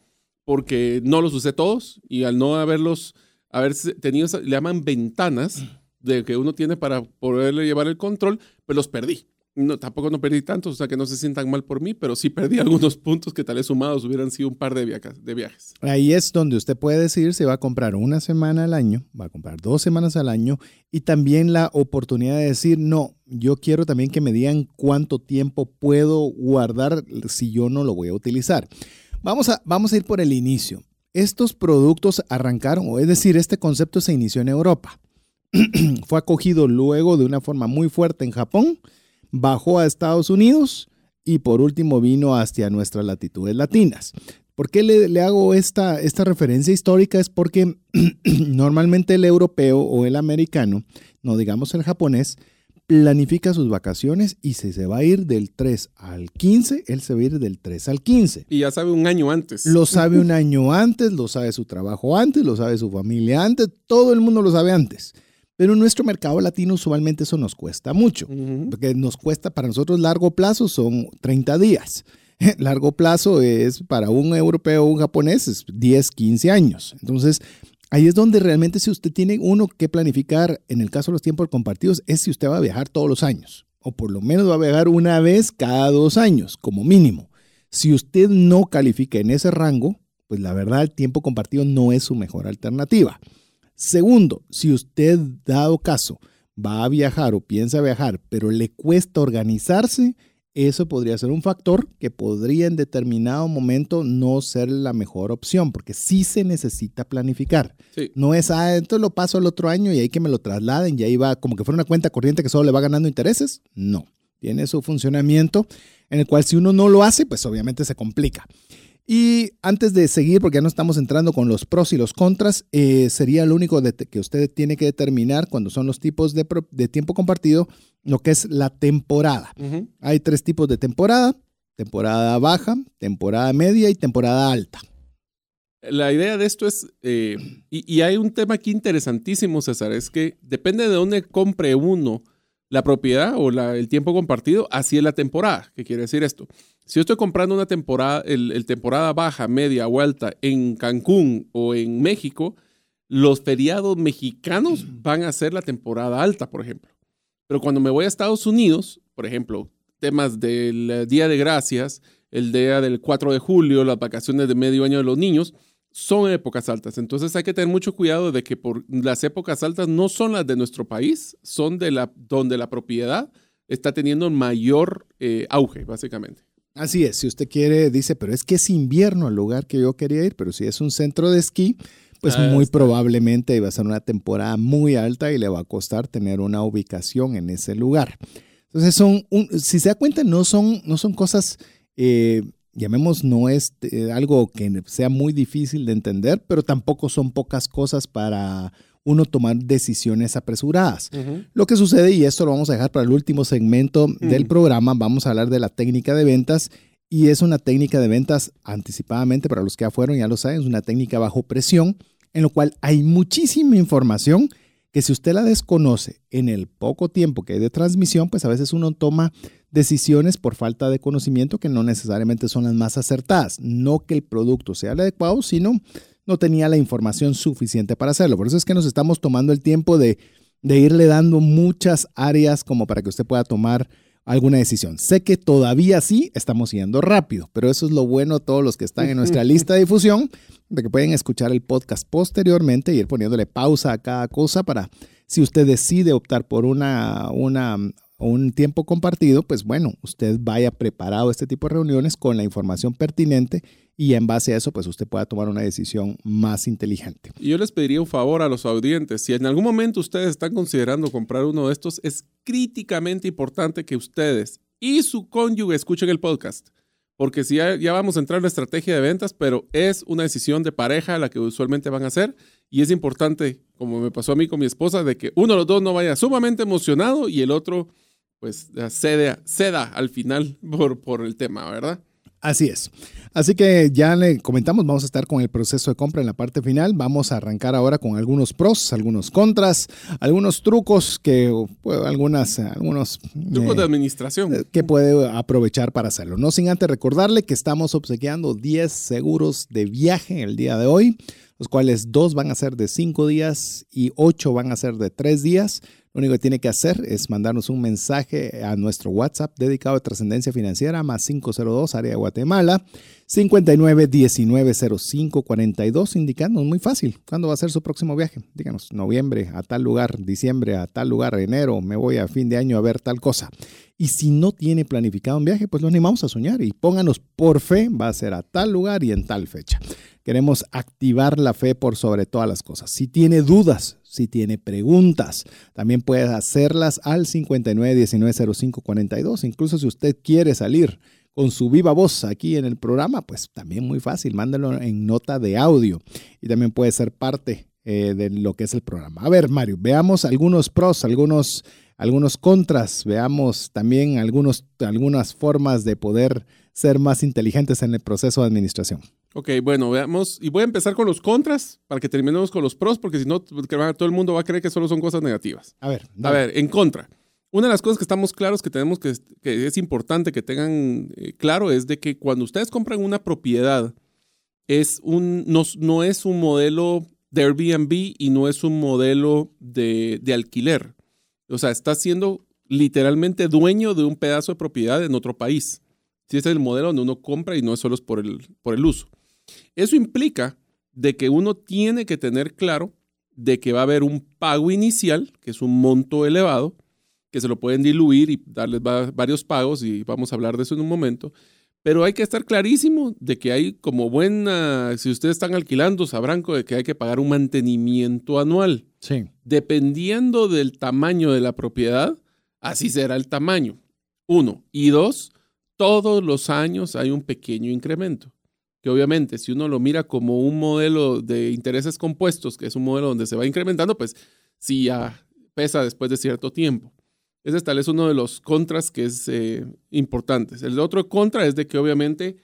porque no los usé todos y al no haberlos, haber tenido, le llaman ventanas de que uno tiene para poderle llevar el control, pues los perdí. No, tampoco no perdí tantos, o sea que no se sientan mal por mí, pero sí perdí algunos puntos que tal vez sumados hubieran sido un par de, viajes, de viajes. Ahí es donde usted puede decir si va a comprar una semana al año, va a comprar dos semanas al año y también la oportunidad de decir, no, yo quiero también que me digan cuánto tiempo puedo guardar si yo no lo voy a utilizar. Vamos a, vamos a ir por el inicio. Estos productos arrancaron, es decir, este concepto se inició en Europa. Fue acogido luego de una forma muy fuerte en Japón bajó a Estados Unidos y por último vino hacia nuestras latitudes latinas. ¿Por qué le, hago esta, esta referencia histórica? Es porque normalmente el europeo o el americano, no digamos el japonés, planifica sus vacaciones y si se va a ir del 3 al 15, él se va a ir del 3 al 15. Y ya sabe un año antes. Lo sabe un año antes, lo sabe su trabajo antes, lo sabe su familia antes, todo el mundo lo sabe antes. Pero en nuestro mercado latino usualmente eso nos cuesta mucho, porque nos cuesta para nosotros largo plazo son 30 días. largo plazo es para un europeo o un japonés es 10, 15 años. Entonces, ahí es donde realmente si usted tiene uno que planificar, en el caso de los tiempos compartidos, es si usted va a viajar todos los años, o por lo menos va a viajar una vez cada dos años, como mínimo. Si usted no califica en ese rango, pues la verdad el tiempo compartido no es su mejor alternativa. Segundo, si usted, dado caso, va a viajar o piensa viajar, pero le cuesta organizarse, eso podría ser un factor que podría en determinado momento no ser la mejor opción, porque sí se necesita planificar. No es, ah, entonces lo paso el otro año y ahí que me lo trasladen y ahí va como que fuera una cuenta corriente que solo le va ganando intereses. No, tiene su funcionamiento en el cual si uno no lo hace, pues obviamente se complica. Y antes de seguir, porque ya no estamos entrando con los pros y los contras, eh, sería lo único que usted tiene que determinar cuando son los tipos de, tiempo compartido, lo que es la temporada. Hay tres tipos de temporada, temporada baja, temporada media y temporada alta. La idea de esto es, eh, y, y, hay un tema aquí interesantísimo, César, es que depende de dónde compre uno la propiedad o el tiempo compartido, así es la temporada. ¿Qué quiere decir esto? Si yo estoy comprando una temporada, el, temporada baja, media o alta en Cancún o en México, los feriados mexicanos van a ser la temporada alta, por ejemplo. Pero cuando me voy a Estados Unidos, por ejemplo, temas del Día de Gracias, el día del 4 de julio, las vacaciones de medio año de los niños, son épocas altas. Entonces hay que tener mucho cuidado de que por las épocas altas no son las de nuestro país, son de la donde la propiedad está teniendo mayor eh, auge, básicamente. Así es, si usted quiere, dice, pero es que es invierno el lugar que yo quería ir, pero si es un centro de esquí, pues ah, muy probablemente va a ser una temporada muy alta y le va a costar tener una ubicación en ese lugar. Entonces, son si se da cuenta, no son, no son cosas, eh, llamemos, no es eh, algo que sea muy difícil de entender, pero tampoco son pocas cosas para uno tomar decisiones apresuradas. Lo que sucede, y esto lo vamos a dejar para el último segmento del programa, vamos a hablar de la técnica de ventas y es una técnica de ventas anticipadamente, para los que ya fueron ya lo saben, es una técnica bajo presión, en lo cual hay muchísima información que si usted la desconoce en el poco tiempo que hay de transmisión, pues a veces uno toma decisiones por falta de conocimiento que no necesariamente son las más acertadas. No que el producto sea el adecuado, sino no tenía la información suficiente para hacerlo. Por eso es que nos estamos tomando el tiempo de, irle dando muchas áreas como para que usted pueda tomar alguna decisión. Sé que todavía sí estamos yendo rápido, pero eso es lo bueno todos los que están en nuestra lista de difusión, de que pueden escuchar el podcast posteriormente y ir poniéndole pausa a cada cosa para si usted decide optar por una, una, un tiempo compartido, pues bueno, usted vaya preparado a este tipo de reuniones con la información pertinente y en base a eso, pues usted pueda tomar una decisión más inteligente. Y yo les pediría un favor a los audientes, si en algún momento ustedes están considerando comprar uno de estos, es críticamente importante que ustedes y su cónyuge escuchen el podcast. Porque si ya, vamos a entrar en la estrategia de ventas, pero es una decisión de pareja la que usualmente van a hacer. Y es importante, como me pasó a mí con mi esposa, de que uno de los dos no vaya sumamente emocionado y el otro pues cede, ceda al final por, por el tema, ¿verdad? Así es. Así que ya le comentamos, vamos a estar con el proceso de compra en la parte final. Vamos a arrancar ahora con algunos pros, algunos contras, algunos trucos que, pues, algunas, algunos... Trucos de administración. Eh, que puede aprovechar para hacerlo. No sin antes recordarle que estamos obsequiando 10 seguros de viaje el día de hoy, los cuales dos van a ser de 5 días y 8 van a ser de 3 días. Lo único que tiene que hacer es mandarnos un mensaje a nuestro WhatsApp dedicado a trascendencia financiera más 502 área de Guatemala 59190542 indicándonos muy fácil cuándo va a ser su próximo viaje. Díganos, noviembre a tal lugar, diciembre a tal lugar, enero, me voy a fin de año a ver tal cosa. Y si no tiene planificado un viaje, pues lo animamos a soñar y pónganos por fe, va a ser a tal lugar y en tal fecha. Queremos activar la fe por sobre todas las cosas. Si tiene dudas, si tiene preguntas, también puede hacerlas al 59190542. Incluso si usted quiere salir con su viva voz aquí en el programa, pues también muy fácil, mándalo en nota de audio y también puede ser parte eh, de lo que es el programa. A ver, Mario, veamos algunos pros, algunos, algunos contras, veamos también algunos, algunas formas de poder ser más inteligentes en el proceso de administración. Ok, bueno, veamos. Y voy a empezar con los contras para que terminemos con los pros, porque si no, todo el mundo va a creer que solo son cosas negativas. A ver, a ver, en contra. Una de las cosas que estamos claros que tenemos que, que es importante que tengan eh, claro es de que cuando ustedes compran una propiedad, es un, no, no es un modelo de Airbnb y no es un modelo de, de alquiler. O sea, está siendo literalmente dueño de un pedazo de propiedad en otro país. Si ese es el modelo donde uno compra y no es solo por el, por el uso. Eso implica de que uno tiene que tener claro de que va a haber un pago inicial, que es un monto elevado, que se lo pueden diluir y darles varios pagos, y vamos a hablar de eso en un momento. Pero hay que estar clarísimo de que hay como buena, si ustedes están alquilando, sabrán de que hay que pagar un mantenimiento anual. Sí. Dependiendo del tamaño de la propiedad, así será el tamaño. Uno. Y dos, todos los años hay un pequeño incremento que obviamente si uno lo mira como un modelo de intereses compuestos, que es un modelo donde se va incrementando, pues sí ya pesa después de cierto tiempo. Ese tal vez uno de los contras que es eh, importante. El otro contra es de que obviamente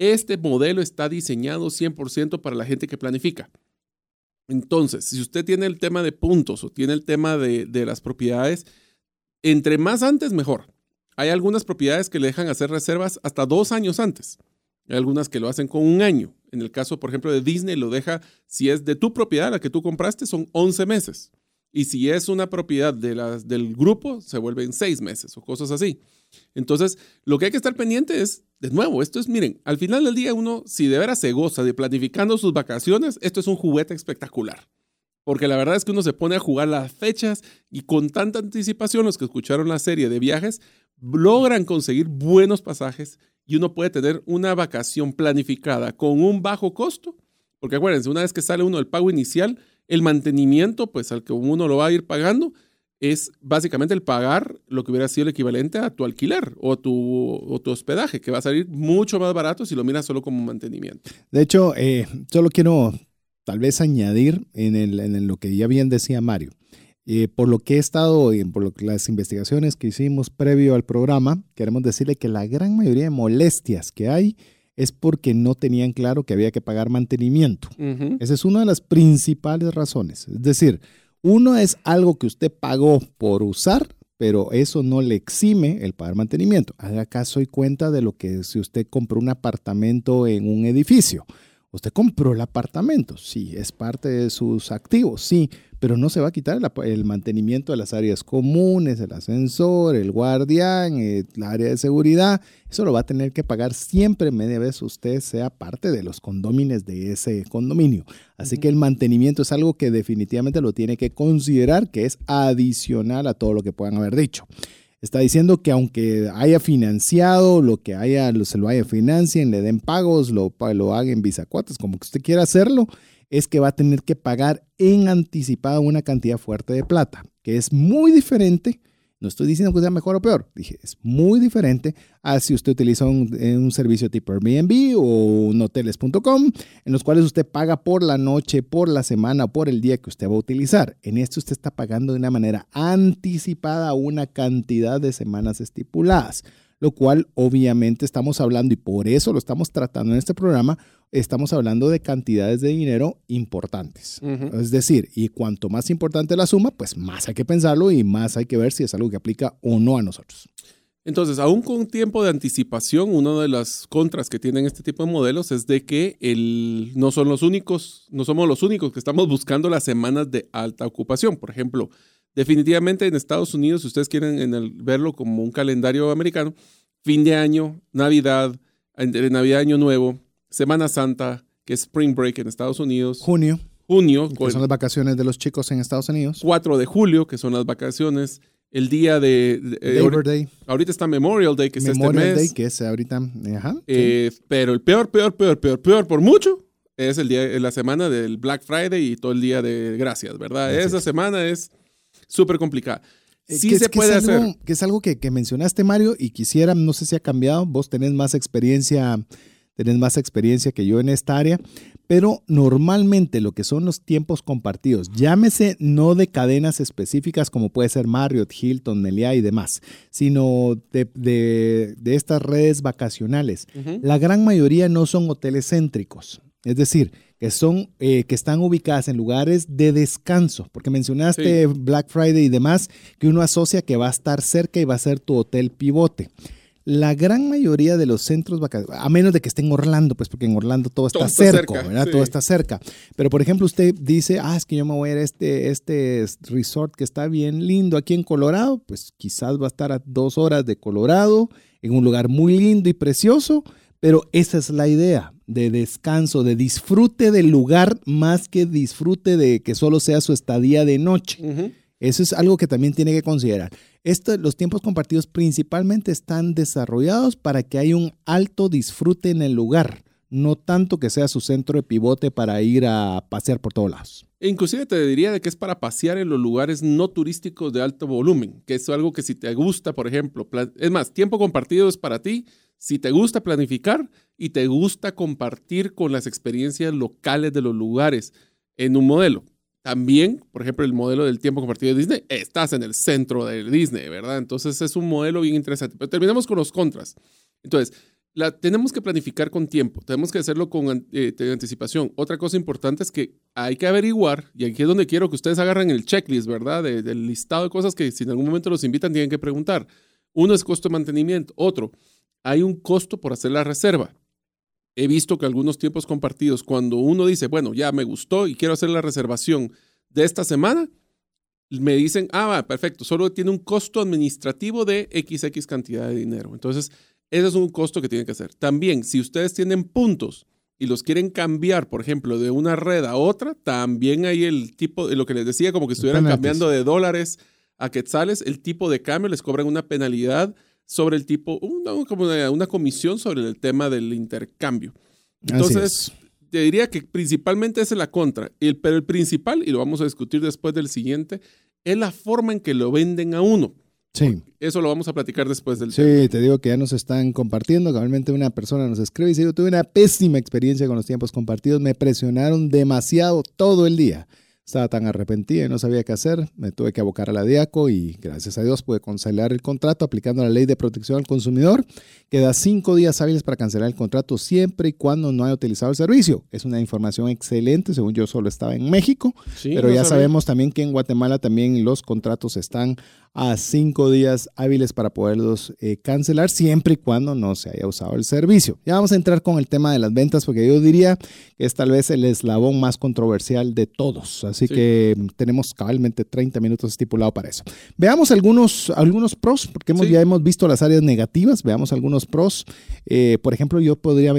este modelo está diseñado 100% para la gente que planifica. Entonces, si usted tiene el tema de puntos o tiene el tema de, de las propiedades, entre más antes, mejor. Hay algunas propiedades que le dejan hacer reservas hasta dos años antes. Hay algunas que lo hacen con un año. En el caso, por ejemplo, de Disney, lo deja, si es de tu propiedad, la que tú compraste, son 11 meses. Y si es una propiedad de las, del grupo, se vuelven 6 meses o cosas así. Entonces, lo que hay que estar pendiente es, de nuevo, esto es, miren, al final del día uno, si de veras se goza de planificando sus vacaciones, esto es un juguete espectacular. Porque la verdad es que uno se pone a jugar las fechas y con tanta anticipación, los que escucharon la serie de viajes, logran conseguir buenos pasajes y uno puede tener una vacación planificada con un bajo costo, porque acuérdense, una vez que sale uno el pago inicial, el mantenimiento, pues al que uno lo va a ir pagando, es básicamente el pagar lo que hubiera sido el equivalente a tu alquiler o tu, tu hospedaje, que va a salir mucho más barato si lo miras solo como mantenimiento. De hecho, eh, solo quiero tal vez añadir en, el, en lo que ya bien decía Mario. Eh, por lo que he estado, y por lo que las investigaciones que hicimos previo al programa, queremos decirle que la gran mayoría de molestias que hay es porque no tenían claro que había que pagar mantenimiento. Esa es una de las principales razones. Es decir, uno es algo que usted pagó por usar, pero eso no le exime el pagar mantenimiento. Haga caso y cuenta de lo que si usted compró un apartamento en un edificio. Usted compró el apartamento, sí, es parte de sus activos, sí, pero no se va a quitar el, mantenimiento de las áreas comunes, el ascensor, el guardián, el, área de seguridad. Eso lo va a tener que pagar siempre media vez usted sea parte de los condóminos de ese condominio. Así que el mantenimiento es algo que definitivamente lo tiene que considerar que es adicional a todo lo que puedan haber dicho. Está diciendo que aunque haya financiado, lo que haya, se lo haya financien, le den pagos, lo, lo hagan bisacuates, como que usted quiera hacerlo, es que va a tener que pagar en anticipado una cantidad fuerte de plata, que es muy diferente No estoy diciendo que sea mejor o peor. Dije, es muy diferente a si usted utiliza un, eh, un servicio tipo Airbnb o hoteles.com, en los cuales usted paga por la noche, por la semana por el día que usted va a utilizar. En este usted está pagando de una manera anticipada una cantidad de semanas estipuladas lo cual obviamente estamos hablando y por eso lo estamos tratando en este programa, estamos hablando de cantidades de dinero importantes. Es decir, y cuanto más importante la suma, pues más hay que pensarlo y más hay que ver si es algo que aplica o no a nosotros. Entonces, aún con tiempo de anticipación, una de las contras que tienen este tipo de modelos es de que el, no son los únicos, no somos los únicos que estamos buscando las semanas de alta ocupación. Por ejemplo, definitivamente en Estados Unidos, si ustedes quieren verlo como un calendario americano, fin de año, Navidad, entre Navidad Año Nuevo, Semana Santa, que es Spring Break en Estados Unidos. Junio. Junio. Que son las vacaciones de los chicos en Estados Unidos. 4 de julio, que son las vacaciones. El día de... Eh, Labor Day. Ahorita está Memorial Day, que es este mes. Day, que es ahorita... Ajá, eh, Pero el peor, peor, peor, peor, peor por mucho es el día, la semana del Black Friday y todo el día de gracias, ¿verdad? Esa semana es súper complicada. Eh, sí se puede hacer. que es algo que, que, mencionaste, Mario, y quisiera, no sé si ha cambiado, vos tenés más experiencia, tenés más experiencia que yo en esta área, pero normalmente lo que son los tiempos compartidos, llámese no de cadenas específicas como puede ser Marriott, Hilton, Nelia y demás, sino de, de, estas redes vacacionales. La gran mayoría no son hoteles céntricos. Es decir, que son eh, que están ubicadas en lugares de descanso, porque mencionaste Black Friday y demás, que uno asocia que va a estar cerca y va a ser tu hotel pivote. La gran mayoría de los centros vacacionales, a menos de que esté en Orlando, pues porque en Orlando todo está, cerca, ¿verdad? Todo está cerca. Pero por ejemplo, usted dice, ah, es que yo me voy a ir a este, este resort que está bien lindo aquí en Colorado, pues quizás va a estar a dos horas de Colorado, en un lugar muy lindo y precioso, pero esa es la idea de descanso, de disfrute del lugar más que disfrute de que solo sea su estadía de noche. Eso es algo que también tiene que considerar. Esto, los tiempos compartidos principalmente están desarrollados para que haya un alto disfrute en el lugar, no tanto que sea su centro de pivote para ir a pasear por todos lados. E inclusive te diría de que es para pasear en los lugares no turísticos de alto volumen, que es algo que si te gusta, por ejemplo, es más, tiempo compartido es para ti si te gusta planificar y te gusta compartir con las experiencias locales de los lugares en un modelo. También, por ejemplo, el modelo del tiempo compartido de Disney, estás en el centro de Disney, ¿verdad? Entonces es un modelo bien interesante. Pero terminamos con los contras. Entonces, la, tenemos que planificar con tiempo, tenemos que hacerlo con eh, anticipación. Otra cosa importante es que hay que averiguar, y aquí es donde quiero que ustedes agarren el checklist, ¿verdad? del listado de cosas que si en algún momento los invitan tienen que preguntar. Uno es costo de mantenimiento, otro, hay un costo por hacer la reserva. He visto que algunos tiempos compartidos, cuando uno dice, bueno, ya me gustó y quiero hacer la reservación de esta semana, me dicen, ah, perfecto, solo tiene un costo administrativo de XX cantidad de dinero. Entonces, ese es un costo que tienen que hacer. También, si ustedes tienen puntos y los quieren cambiar, por ejemplo, de una red a otra, también hay el tipo, de lo que les decía, como que estuvieran cambiando de dólares a quetzales, el tipo de cambio les cobran una penalidad sobre el tipo, una, como una, comisión sobre el tema del intercambio. Entonces, te diría que principalmente es la contra, el, pero el principal, y lo vamos a discutir después del siguiente, es la forma en que lo venden a uno. Sí. Eso lo vamos a platicar después del Sí, te digo que ya nos están compartiendo. Cabalmente una persona nos escribe y dice, yo tuve una pésima experiencia con los tiempos compartidos, me presionaron demasiado todo el día. Estaba tan arrepentida y no sabía qué hacer. Me tuve que abocar a la DIACO y gracias a Dios pude cancelar el contrato aplicando la ley de protección al consumidor, que da cinco días hábiles para cancelar el contrato siempre y cuando no haya utilizado el servicio. Es una información excelente, según yo solo estaba en México, pero ya sabemos también que en Guatemala también los contratos están a cinco días hábiles para poderlos eh, cancelar siempre y cuando no se haya usado el servicio. Ya vamos a entrar con el tema de las ventas porque yo diría que es tal vez el eslabón más controversial de todos. Así que tenemos cabalmente 30 minutos estipulado para eso. Veamos algunos, algunos pros, porque hemos, ya hemos visto las áreas negativas. Veamos algunos pros. Eh, por ejemplo, yo podría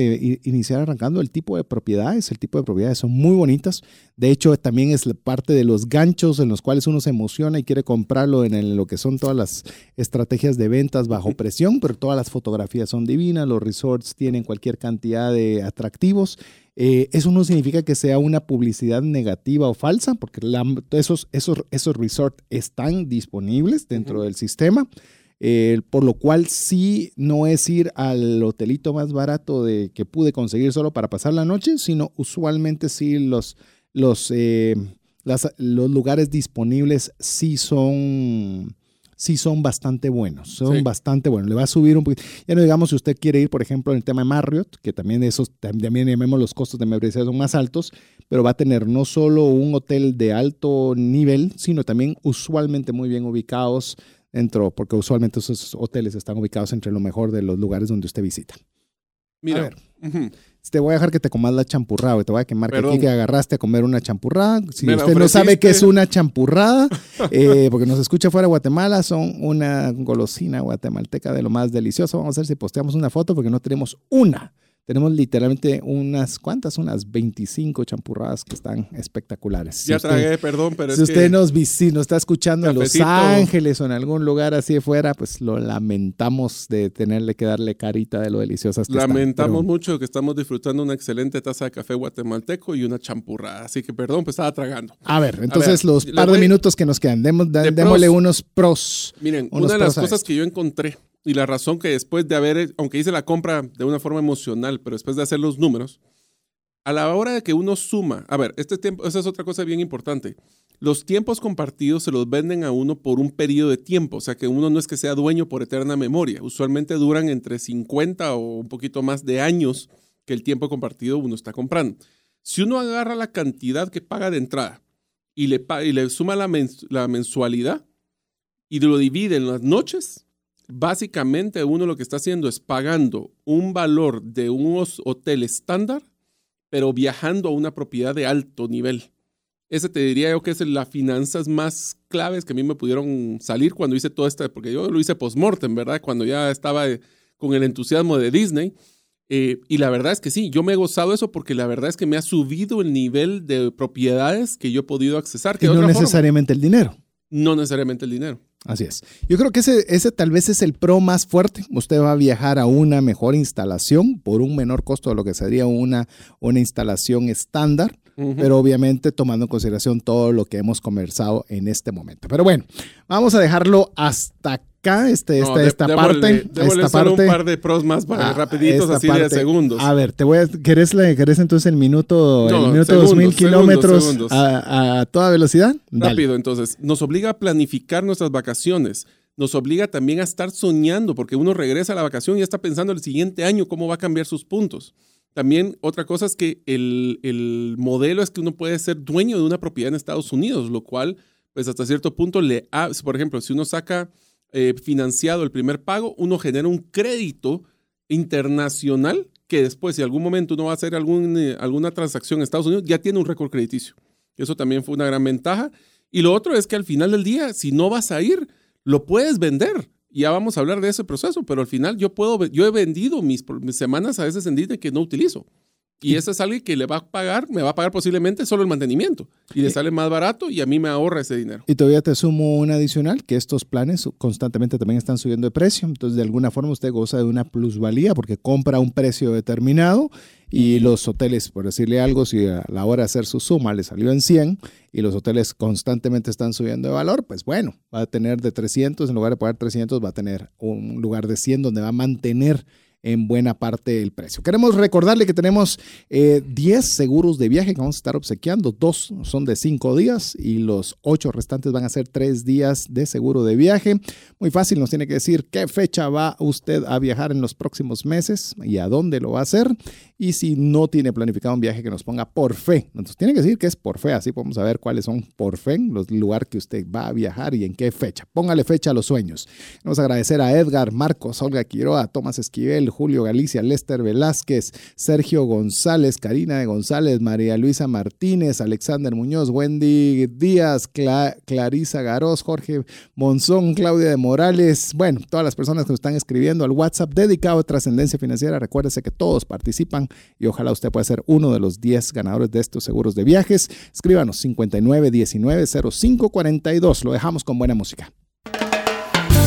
iniciar arrancando el tipo de propiedades. El tipo de propiedades son muy bonitas. De hecho, también es parte de los ganchos en los cuales uno se emociona y quiere comprarlo en el, lo que son todas las estrategias de ventas bajo presión, pero todas las fotografías son divinas, los resorts tienen cualquier cantidad de atractivos Eh, eso no significa que sea una publicidad negativa o falsa, porque esos, esos, esos resorts están disponibles dentro del sistema. Eh, por lo cual sí no es ir al hotelito más barato de, que pude conseguir solo para pasar la noche, sino usualmente sí los, los, eh, los lugares disponibles sí son, sí son bastante buenos, son bastante buenos. Le va a subir un poquito. Ya no digamos si usted quiere ir, por ejemplo, en el tema de Marriott, que también esos, también llamemos los costos de membresía son más altos, pero va a tener no solo un hotel de alto nivel, sino también usualmente muy bien ubicados entró, porque usualmente esos hoteles están ubicados entre lo mejor de los lugares donde usted visita. Mira, a ver, te voy a dejar que te comas la champurrada, te voy a quemar que aquí que agarraste a comer una champurrada. Si usted no sabe qué es una champurrada, eh, porque nos escucha fuera de Guatemala, son una golosina guatemalteca de lo más delicioso. Vamos a ver si posteamos una foto, porque no tenemos una. Tenemos literalmente unas cuantas, unas 25 champurradas que están espectaculares. ya tragué, perdón, pero si usted nos, si nos está escuchando en Los Ángeles o en algún lugar así de fuera, pues lo lamentamos de tenerle que darle carita de lo deliciosas que Lamentamos mucho que estamos disfrutando una excelente taza de café guatemalteco y una champurrada. Así que perdón, pues estaba tragando. A ver, entonces los par de minutos que nos quedan, démosle unos pros. Miren, una de las cosas que yo encontré y la razón que después de haber, aunque hice la compra de una forma emocional, pero después de hacer los números, a la hora de que uno suma, a ver, este tiempo, esa es otra cosa bien importante. Los tiempos compartidos se los venden a uno por un periodo de tiempo, o sea que uno no es que sea dueño por eterna memoria. Usualmente duran entre 50 o un poquito más de años que el tiempo compartido uno está comprando. Si uno agarra la cantidad que paga de entrada y le, y le suma la, la mensualidad y lo divide en las noches, básicamente uno lo que está haciendo es pagando un valor de un hotel estándar, pero viajando a una propiedad de alto nivel. Ese te diría yo que es las finanzas más claves que a mí me pudieron salir cuando hice todo esto, porque yo lo hice post-mortem, ¿verdad? Cuando ya estaba eh, con el entusiasmo de Disney. Eh, y la verdad es que sí, yo me he gozado eso porque la verdad es que me ha subido el nivel de propiedades que yo he podido accesar. Que y no necesariamente el dinero. No necesariamente el dinero. Así es. Yo creo que ese, ese tal vez es el pro más fuerte. Usted va a viajar a una mejor instalación por un menor costo de lo que sería una, una instalación estándar, pero obviamente tomando en consideración todo lo que hemos conversado en este momento. Pero bueno, vamos a dejarlo hasta acá este, esta, esta parte. esta parte. un par de pros más para ah, rapiditos, así de segundos. A ver, te voy a, ¿querés, ¿querés entonces el minuto, el minuto 2000 kilómetros a, toda velocidad? Rápido, entonces. Nos obliga a planificar nuestras vacaciones. Nos obliga también a estar soñando, porque uno regresa a la vacación y ya está pensando el siguiente año cómo va a cambiar sus puntos. También otra cosa es que el, el modelo es que uno puede ser dueño de una propiedad en Estados Unidos, lo cual, pues hasta cierto punto le... Por ejemplo, si uno saca eh, financiado el primer pago, uno genera un crédito internacional que después, si algún momento uno va a hacer algún, eh, alguna transacción en Estados Unidos, ya tiene un récord crediticio. Eso también fue una gran ventaja. Y lo otro es que al final del día, si no vas a ir, lo puedes vender. Ya vamos a hablar de ese proceso, pero al final yo puedo, yo he vendido mis, semanas a veces en Disney que no utilizo. Y eso es alguien que le va a pagar, me va a pagar posiblemente solo el mantenimiento. Y le sale más barato y a mí me ahorra ese dinero. Y todavía te sumo un adicional, que estos planes constantemente también están subiendo de precio. Entonces, de alguna forma usted goza de una plusvalía porque compra un precio determinado y los hoteles, por decirle algo, si a la hora de hacer su suma le salió en 100 y los hoteles constantemente están subiendo de valor, pues bueno, va a tener de 300, en lugar de pagar 300, va a tener un lugar de 100 donde va a mantener en buena parte el precio. Queremos recordarle que tenemos 10 eh, seguros de viaje que vamos a estar obsequiando. Dos son de 5 días y los 8 restantes van a ser 3 días de seguro de viaje. Muy fácil, nos tiene que decir qué fecha va usted a viajar en los próximos meses y a dónde lo va a hacer. Y si no tiene planificado un viaje, que nos ponga por fe. Entonces tiene que decir que es por fe, así podemos saber cuáles son por fe los lugares que usted va a viajar y en qué fecha. Póngale fecha a los sueños. Vamos a agradecer a Edgar, Marcos, Olga Quiroa, Tomás Esquivel, Julio Galicia, Lester Velázquez, Sergio González, Karina de González, María Luisa Martínez, Alexander Muñoz, Wendy Díaz, Clarisa Garoz, Jorge Monzón, Claudia de Morales, bueno, todas las personas que nos están escribiendo al WhatsApp dedicado a trascendencia financiera, recuérdese que todos participan y ojalá usted pueda ser uno de los 10 ganadores de estos seguros de viajes. Escríbanos 5919 0542. Lo dejamos con buena música.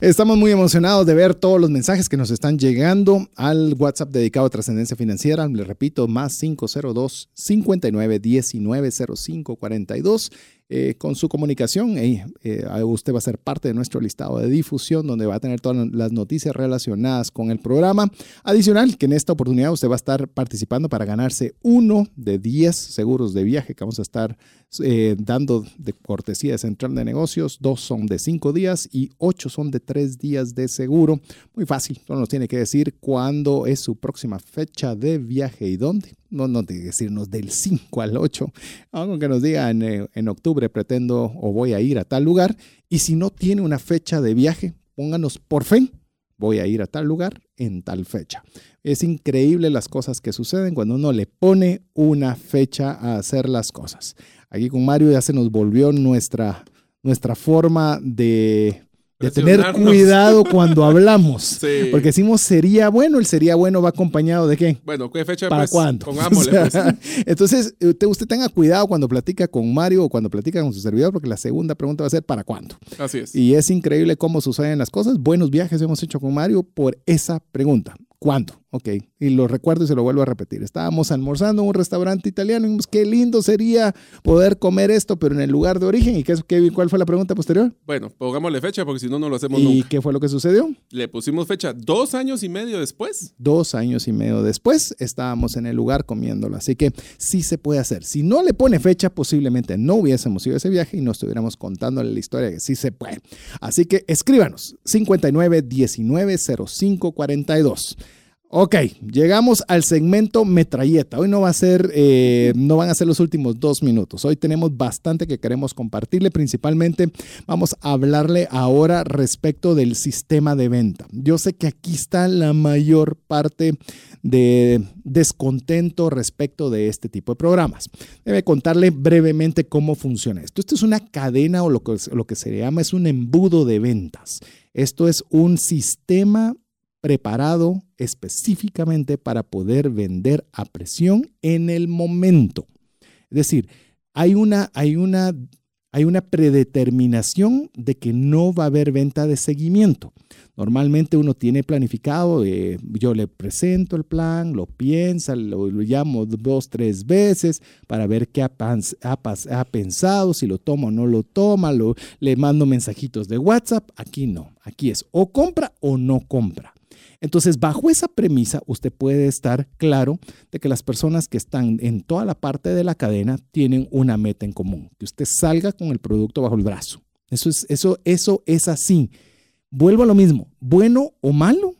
Estamos muy emocionados de ver todos los mensajes que nos están llegando al WhatsApp dedicado a trascendencia financiera. Le repito, más 502 59 19 05 42 eh, con su comunicación. Eh, usted va a ser parte de nuestro listado de difusión donde va a tener todas las noticias relacionadas con el programa. Adicional, que en esta oportunidad usted va a estar participando para ganarse uno de 10 seguros de viaje que vamos a estar eh, dando de cortesía de Central de Negocios. Dos son de 5 días y ocho son de 3 días de seguro. Muy fácil, solo nos tiene que decir cuándo es su próxima fecha de viaje y dónde no, no decirnos del 5 al 8, aunque nos diga en, en, octubre pretendo o voy a ir a tal lugar. Y si no tiene una fecha de viaje, pónganos por fe, voy a ir a tal lugar en tal fecha. Es increíble las cosas que suceden cuando uno le pone una fecha a hacer las cosas. Aquí con Mario ya se nos volvió nuestra, nuestra forma de de tener cuidado cuando hablamos. Porque decimos sería bueno, el sería bueno va acompañado de qué? Bueno, ¿qué fecha? ¿Para pues, cuándo? Pongámosle. pues. Entonces, usted, usted tenga cuidado cuando platica con Mario o cuando platica con su servidor, porque la segunda pregunta va a ser ¿para cuándo? Así es. Y es increíble cómo suceden las cosas. Buenos viajes hemos hecho con Mario por esa pregunta. ¿Cuándo? Ok, y lo recuerdo y se lo vuelvo a repetir. Estábamos almorzando en un restaurante italiano y dijimos, qué lindo sería poder comer esto, pero en el lugar de origen. ¿Y qué, qué, cuál fue la pregunta posterior? Bueno, pongámosle fecha porque si no, no lo hacemos ¿Y nunca. qué fue lo que sucedió? Le pusimos fecha dos años y medio después. Dos años y medio después estábamos en el lugar comiéndolo. Así que sí se puede hacer. Si no le pone fecha, posiblemente no hubiésemos ido a ese viaje y no estuviéramos contándole la historia que sí se puede. Así que escríbanos 59 19 05 42. Ok, llegamos al segmento metralleta. Hoy no va a ser, eh, no van a ser los últimos dos minutos. Hoy tenemos bastante que queremos compartirle. Principalmente vamos a hablarle ahora respecto del sistema de venta. Yo sé que aquí está la mayor parte de descontento respecto de este tipo de programas. Debe contarle brevemente cómo funciona esto. Esto es una cadena o lo que, lo que se llama es un embudo de ventas. Esto es un sistema preparado específicamente para poder vender a presión en el momento. Es decir, hay una, hay una, hay una predeterminación de que no va a haber venta de seguimiento. Normalmente uno tiene planificado, eh, yo le presento el plan, lo piensa, lo, lo llamo dos, tres veces para ver qué ha, ha, pensado, si lo toma o no lo toma, lo, le mando mensajitos de WhatsApp. Aquí no, aquí es o compra o no compra. Entonces, bajo esa premisa, usted puede estar claro de que las personas que están en toda la parte de la cadena tienen una meta en común, que usted salga con el producto bajo el brazo. Eso es, eso, eso es así. Vuelvo a lo mismo, bueno o malo,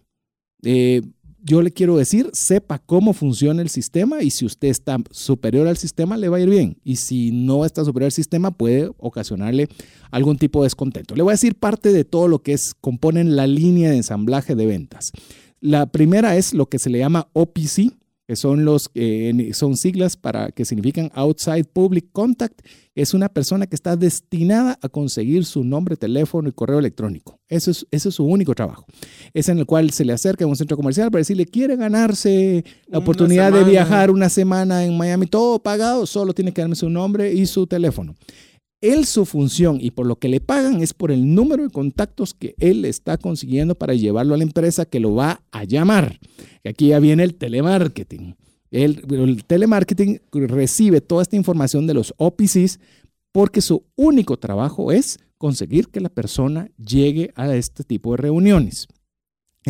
eh, yo le quiero decir, sepa cómo funciona el sistema y si usted está superior al sistema, le va a ir bien. Y si no está superior al sistema, puede ocasionarle algún tipo de descontento. Le voy a decir parte de todo lo que es, componen la línea de ensamblaje de ventas. La primera es lo que se le llama OPC, que son, los, eh, son siglas para, que significan Outside Public Contact. Es una persona que está destinada a conseguir su nombre, teléfono y correo electrónico. Eso es, ese es su único trabajo. Es en el cual se le acerca a un centro comercial para decirle, quiere ganarse la oportunidad de viajar una semana en Miami, todo pagado, solo tiene que darme su nombre y su teléfono. Él su función y por lo que le pagan es por el número de contactos que él está consiguiendo para llevarlo a la empresa que lo va a llamar. Aquí ya viene el telemarketing. El, el telemarketing recibe toda esta información de los OPCs porque su único trabajo es conseguir que la persona llegue a este tipo de reuniones.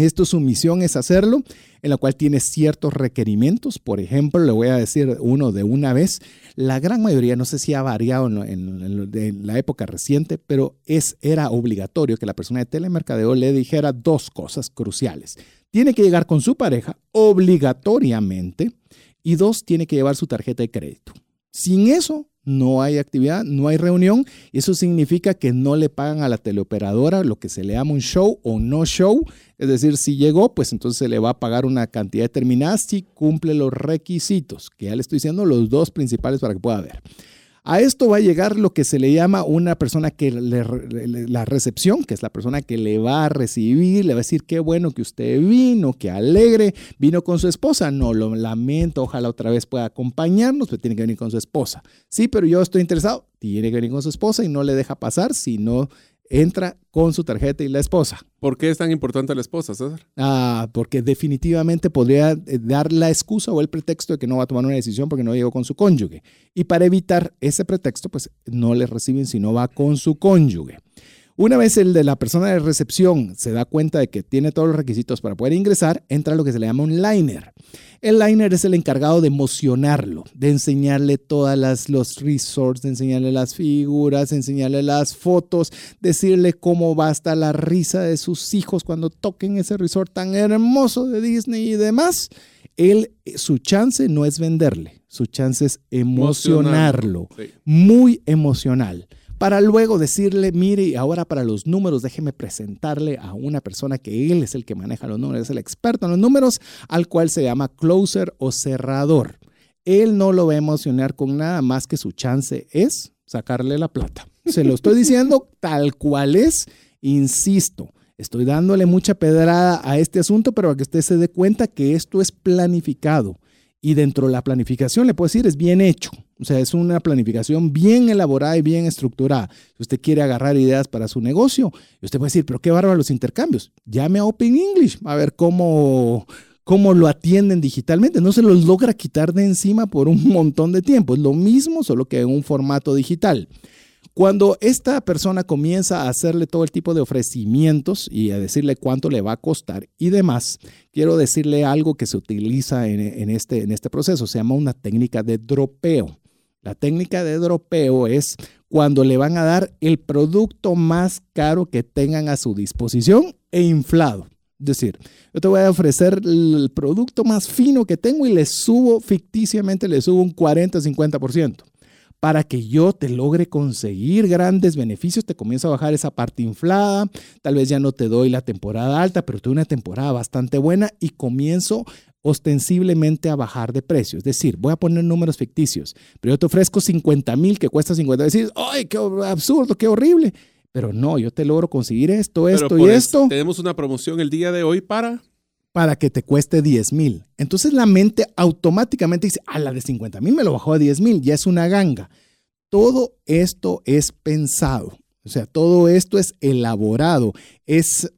Esto su misión es hacerlo, en la cual tiene ciertos requerimientos. Por ejemplo, le voy a decir uno de una vez. La gran mayoría, no sé si ha variado en, la época reciente, pero es, era obligatorio que la persona de telemercadeo le dijera dos cosas cruciales. Tiene que llegar con su pareja obligatoriamente y dos, tiene que llevar su tarjeta de crédito. Sin eso, no hay actividad, no hay reunión. Eso significa que no le pagan a la teleoperadora lo que se le llama un show o no show. Es decir, si llegó, pues entonces se le va a pagar una cantidad determinada si cumple los requisitos, que ya le estoy diciendo los dos principales para que pueda ver. A esto va a llegar lo que se le llama una persona que la recepción, que es la persona que le va a recibir, le va a decir qué bueno que usted vino, qué alegre, vino con su esposa. No, lo lamento, ojalá otra vez pueda acompañarnos, pero tiene que venir con su esposa. Sí, pero yo estoy interesado, tiene que venir con su esposa y no le deja pasar si no entra con su tarjeta y la esposa. ¿Por qué es tan importante la esposa, César? Ah, porque definitivamente podría eh, dar la excusa o el pretexto de que no va a tomar una decisión porque no llegó con su cónyuge. Y para evitar ese pretexto, pues no le reciben si no va con su cónyuge. Una vez el de la persona de recepción se da cuenta de que tiene todos los requisitos para poder ingresar, entra lo que se le llama un liner. El liner es el encargado de emocionarlo, de enseñarle todas las, los resorts, de enseñarle las figuras, de enseñarle las fotos, decirle cómo va a estar la risa de sus hijos cuando toquen ese resort tan hermoso de Disney y demás. Él, su chance no es venderle, su chance es emocionarlo, muy emocional para luego decirle, mire, ahora para los números, déjeme presentarle a una persona que él es el que maneja los números, es el experto en los números, al cual se llama closer o cerrador. Él no lo va a emocionar con nada más que su chance es sacarle la plata. Se lo estoy diciendo tal cual es, insisto. Estoy dándole mucha pedrada a este asunto, pero para que usted se dé cuenta que esto es planificado. Y dentro de la planificación, le puedo decir, es bien hecho. O sea, es una planificación bien elaborada y bien estructurada. Si usted quiere agarrar ideas para su negocio, usted puede decir, pero qué bárbaro los intercambios. Llame a Open English a ver cómo, cómo lo atienden digitalmente. No se los logra quitar de encima por un montón de tiempo. Es lo mismo, solo que en un formato digital. Cuando esta persona comienza a hacerle todo el tipo de ofrecimientos y a decirle cuánto le va a costar y demás, quiero decirle algo que se utiliza en, este, en este proceso. Se llama una técnica de dropeo. La técnica de dropeo es cuando le van a dar el producto más caro que tengan a su disposición e inflado. Es decir, yo te voy a ofrecer el producto más fino que tengo y le subo ficticiamente, le subo un 40-50% para que yo te logre conseguir grandes beneficios, te comienzo a bajar esa parte inflada, tal vez ya no te doy la temporada alta, pero tuve una temporada bastante buena y comienzo ostensiblemente a bajar de precio. Es decir, voy a poner números ficticios, pero yo te ofrezco 50 mil que cuesta 50. Decir, ¡ay, qué absurdo, qué horrible! Pero no, yo te logro conseguir esto, esto y esto. Tenemos una promoción el día de hoy para para que te cueste 10 mil. Entonces la mente automáticamente dice, a la de 50 mil me lo bajó a 10 mil, ya es una ganga. Todo esto es pensado, o sea, todo esto es elaborado, es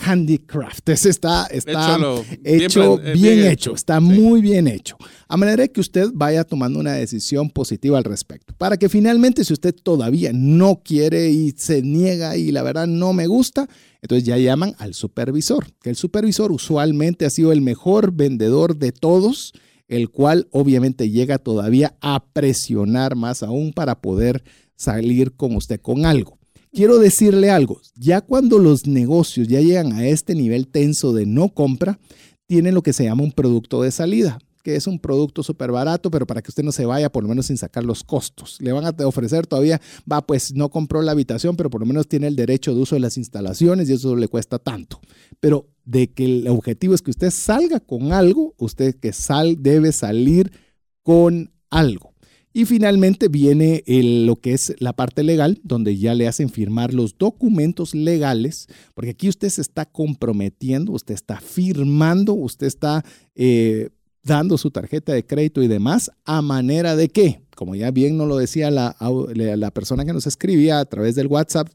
handicraft, es, está, está hecho, bien, hecho, está muy bien hecho. A manera que usted vaya tomando una decisión positiva al respecto. Para que finalmente, si usted todavía no quiere y se niega y la verdad no me gusta, entonces ya llaman al supervisor, que el supervisor usualmente ha sido el mejor vendedor de todos, el cual obviamente llega todavía a presionar más aún para poder salir con usted con algo quiero decirle algo, ya cuando los negocios ya llegan a este nivel tenso de no compra, tienen lo que se llama un producto de salida, que es un producto súper barato, pero para que usted no se vaya, por lo menos sin sacar los costos. Le van a ofrecer todavía, va, pues no compró la habitación, pero por lo menos tiene el derecho de uso de las instalaciones y eso le cuesta tanto. Pero de que el objetivo es que usted salga con algo, usted que sal, debe salir con algo. Y finalmente viene lo que es la parte legal, donde ya le hacen firmar los documentos legales, porque aquí usted se está comprometiendo, usted está firmando, usted está eh, dando su tarjeta de crédito y demás, a manera de qué? como ya bien nos lo decía la, la persona que nos escribía a través del WhatsApp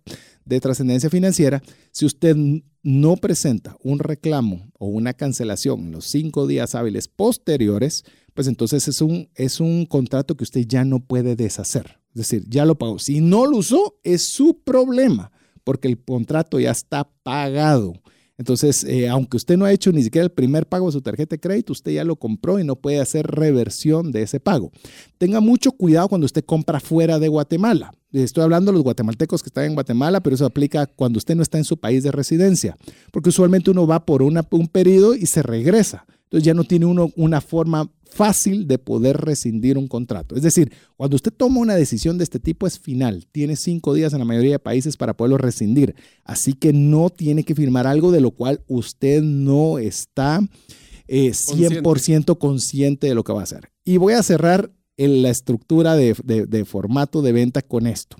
de trascendencia financiera, si usted no presenta un reclamo o una cancelación en los cinco días hábiles posteriores, pues entonces es un, es un contrato que usted ya no puede deshacer. Es decir, ya lo pagó. Si no lo usó, es su problema, porque el contrato ya está pagado. Entonces, eh, aunque usted no ha hecho ni siquiera el primer pago de su tarjeta de crédito, usted ya lo compró y no puede hacer reversión de ese pago. Tenga mucho cuidado cuando usted compra fuera de Guatemala. Estoy hablando de los guatemaltecos que están en Guatemala, pero eso aplica cuando usted no está en su país de residencia, porque usualmente uno va por un periodo y se regresa. Entonces ya no tiene uno una forma fácil de poder rescindir un contrato. Es decir, cuando usted toma una decisión de este tipo es final. Tiene cinco días en la mayoría de países para poderlo rescindir. Así que no tiene que firmar algo de lo cual usted no está 100% eh, consciente. de lo que va a hacer. Y voy a cerrar en la estructura de, de formato de venta con esto.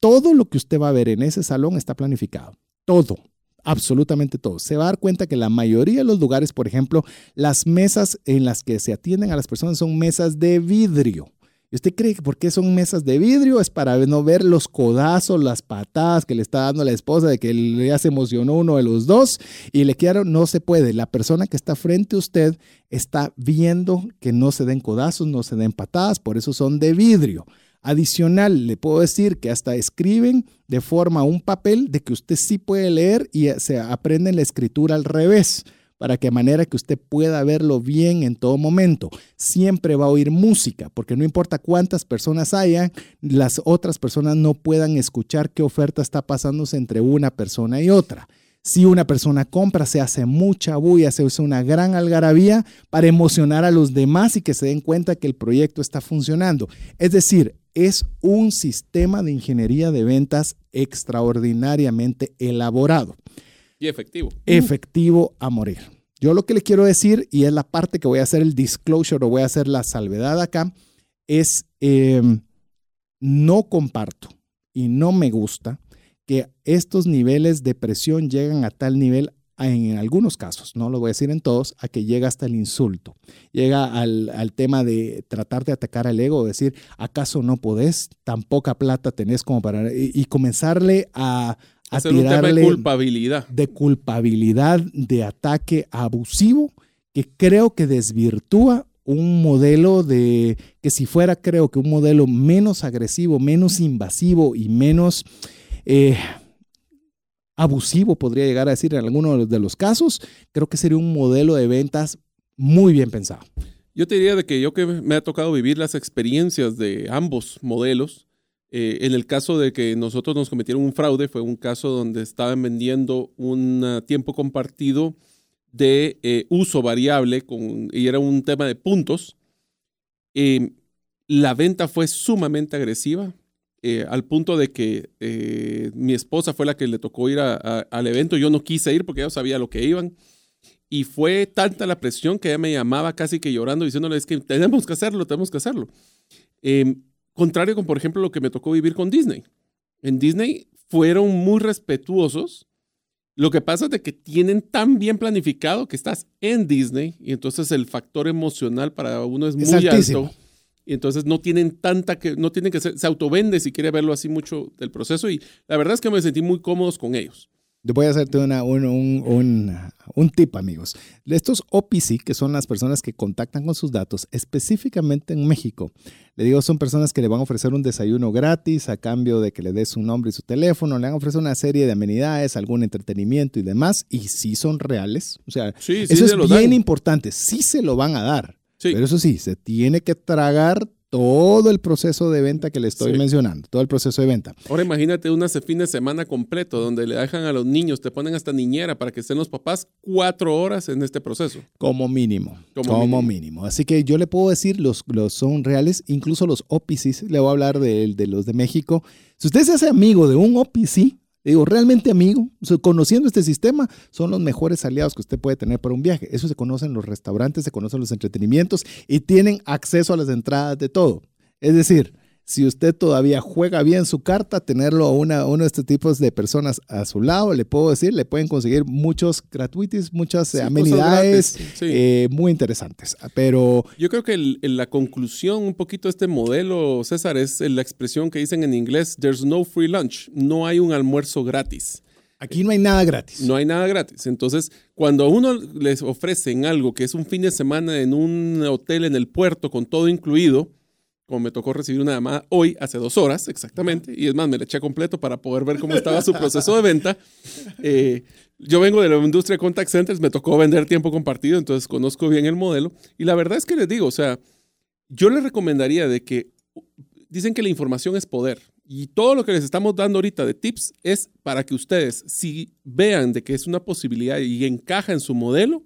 Todo lo que usted va a ver en ese salón está planificado. Todo absolutamente todo. Se va a dar cuenta que la mayoría de los lugares, por ejemplo, las mesas en las que se atienden a las personas son mesas de vidrio. ¿Y usted cree que por qué son mesas de vidrio? Es para no ver los codazos, las patadas que le está dando la esposa de que ya se emocionó uno de los dos y le quedaron, no se puede. La persona que está frente a usted está viendo que no se den codazos, no se den patadas, por eso son de vidrio. Adicional, le puedo decir que hasta escriben de forma un papel de que usted sí puede leer y se aprende la escritura al revés para que de manera que usted pueda verlo bien en todo momento. Siempre va a oír música, porque no importa cuántas personas haya, las otras personas no puedan escuchar qué oferta está pasándose entre una persona y otra. Si una persona compra, se hace mucha bulla, se usa una gran algarabía para emocionar a los demás y que se den cuenta que el proyecto está funcionando. Es decir, es un sistema de ingeniería de ventas extraordinariamente elaborado. Y efectivo. Efectivo a morir. Yo lo que le quiero decir, y es la parte que voy a hacer el disclosure o voy a hacer la salvedad acá, es em, no comparto y no me gusta que estos niveles de presión llegan a tal nivel en algunos casos, no lo voy a decir en todos, a que llega hasta el insulto. Llega al, tema de tratar de atacar al ego, decir, ¿acaso no podés? Tan poca plata tenés como para... Y, comenzarle a, a tirarle... de culpabilidad. De culpabilidad, de ataque abusivo, que creo que desvirtúa un modelo de, que si fuera creo que un modelo menos agresivo, menos invasivo y menos... Eh, abusivo, podría llegar a decir en alguno de los casos, creo que sería un modelo de ventas muy bien pensado. Yo te diría de que yo que me ha tocado vivir las experiencias de ambos modelos, eh, en el caso de que nosotros nos cometieron un fraude, fue un caso donde estaban vendiendo un tiempo compartido de eh, uso variable con, y era un tema de puntos. Eh, la venta fue sumamente agresiva. Eh, al punto de que eh, mi esposa fue la que le tocó ir al evento. Yo no quise ir porque ya sabía lo que iban. Y fue tanta la presión que ella me llamaba casi que llorando, diciéndole, es que tenemos que hacerlo, tenemos que hacerlo. Em, contrario con, por ejemplo, lo que me tocó vivir con Disney. En Disney fueron muy respetuosos. Lo que pasa es de que tienen tan bien planificado que estás en Disney y entonces el factor emocional para uno es, muy alto y entonces no tienen tanta que, no tienen que ser, se autovende si quiere verlo así mucho del proceso y la verdad es que me sentí muy cómodos con ellos. Voy a hacerte una, un, un, un, tip, amigos. Estos OPC, que son las personas que contactan con sus datos, específicamente en México, le digo, son personas que le van a ofrecer un desayuno gratis a cambio de que le des su nombre y su teléfono, le van a ofrecer una serie de amenidades, algún entretenimiento y demás, y sí son reales. O sea, eso es bien importante, sí se lo van a dar. Pero eso sí, se tiene que tragar todo el proceso de venta que le estoy mencionando, todo el proceso de venta. Ahora imagínate un fin de semana completo donde le dejan a los niños, te ponen hasta niñera para que estén los papás cuatro horas en este proceso. Como mínimo. Como, mínimo. Así que yo le puedo decir, los, los son reales, incluso los OPCs, le voy a hablar de, de los de México. Si usted se hace amigo de un OPC, Digo, realmente amigo, conociendo este sistema, son los mejores aliados que usted puede tener para un viaje. Eso se conoce en los restaurantes, se conocen los entretenimientos y tienen acceso a las entradas de todo. Es decir, si usted todavía juega bien su carta, tenerlo a una, uno de estos tipos de personas a su lado, le puedo decir, le pueden conseguir muchos gratuities, muchas Sí, amenidades sí. eh, muy interesantes. Pero Yo creo que el- la conclusión un poquito de este modelo, César, es la expresión que dicen en inglés, there's no free lunch, no hay un almuerzo gratis. aquí no hay nada gratis. No hay nada gratis. Entonces, cuando a uno les ofrecen algo que es un fin de semana en un hotel en el puerto con todo incluido, como me tocó recibir una llamada hoy, hace dos horas exactamente, y es más, me la eché completo para poder ver cómo estaba su proceso de venta. Eh, yo vengo de la industria contact centers, me tocó vender tiempo compartido, entonces conozco bien el modelo. Y la verdad es que les digo, o sea, yo les recomendaría de que dicen que la información es poder. Y todo lo que les estamos dando ahorita de tips es para que ustedes, si vean de que es una posibilidad y encaja en su modelo,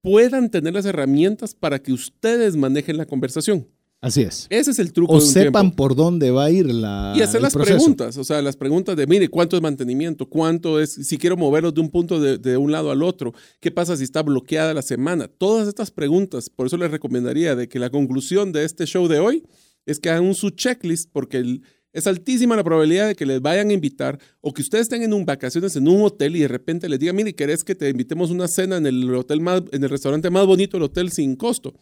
puedan tener las herramientas para que ustedes manejen la conversación. Así es. Ese es el truco. O de un sepan tiempo. por dónde va a ir la Y hacer las proceso. preguntas, o sea, las preguntas de, mire, ¿cuánto es mantenimiento? ¿Cuánto es, si quiero moverlos de un punto de, de un lado al otro? ¿Qué pasa si está bloqueada la semana? Todas estas preguntas, por eso les recomendaría de que la conclusión de este show de hoy es que hagan su checklist porque el- es altísima la probabilidad de que les vayan a invitar o que ustedes estén en un vacaciones en un hotel y de repente les digan, mire, ¿querés que te invitemos una cena en el hotel más, en el restaurante más bonito del hotel sin costo?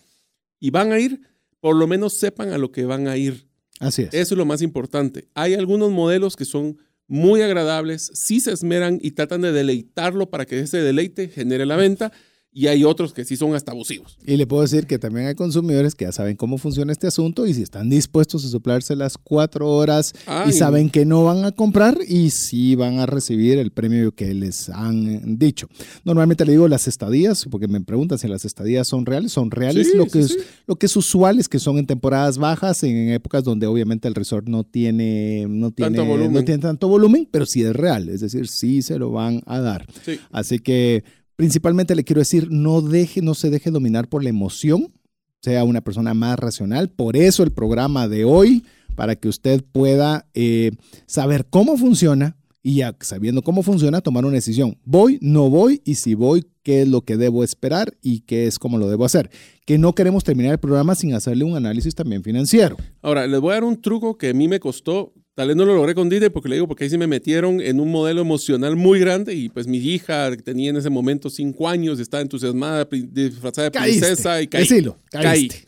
Y van a ir, por lo menos sepan a lo que van a ir. Así es. Eso es lo más importante. Hay algunos modelos que son muy agradables, sí se esmeran y tratan de deleitarlo para que ese deleite genere la venta. Y hay otros que sí son hasta abusivos. Y le puedo decir que también hay consumidores que ya saben cómo funciona este asunto y si están dispuestos a soplarse las cuatro horas Ay. y saben que no van a comprar y sí van a recibir el premio que les han dicho. Normalmente le digo las estadías, porque me preguntan si las estadías son reales. Son reales. Sí, lo, que sí. Es, lo que es usual es que son en temporadas bajas, en épocas donde obviamente el resort no tiene, no tiene, Tanto volumen. no tiene tanto volumen, pero sí es real. Es decir, sí se lo van a dar. Sí. Así que principalmente le quiero decir, no deje, no se deje dominar por la emoción, sea una persona más racional. Por eso el programa de hoy, para que usted pueda eh, saber cómo funciona y ya sabiendo cómo funciona, tomar una decisión. Voy, no voy, y si voy, qué es lo que debo esperar y qué es cómo lo debo hacer. Que no queremos terminar el programa sin hacerle un análisis también financiero. Ahora, les voy a dar un truco que a mí me costó. Tal vez no lo logré con Dide porque le digo, porque ahí sí me metieron en un modelo emocional muy grande y pues mi hija tenía en ese momento cinco años, estaba entusiasmada, disfrazada de princesa y caí. Decilo, Caí. caíste.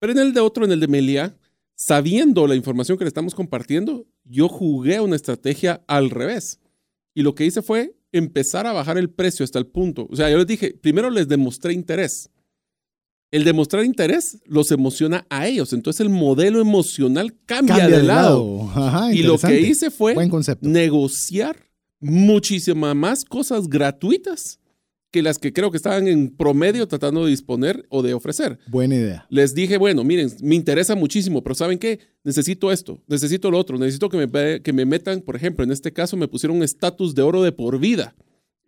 Pero en el de otro, en el de Melia, sabiendo la información que le estamos compartiendo, yo jugué una estrategia al revés. Y lo que hice fue empezar a bajar el precio hasta el punto. O sea, yo les dije, primero les demostré interés. El demostrar interés los emociona a ellos. Entonces el modelo emocional cambia, Cambia de lado. Ajá, Y lo que hice fue negociar muchísimas más cosas gratuitas que las que creo que estaban en promedio tratando de disponer o de ofrecer. Buena idea. Les dije, bueno, miren, me interesa muchísimo, pero ¿saben qué? Necesito esto, necesito lo otro, necesito que me, que me metan, por ejemplo, en este caso me pusieron un estatus de oro de por vida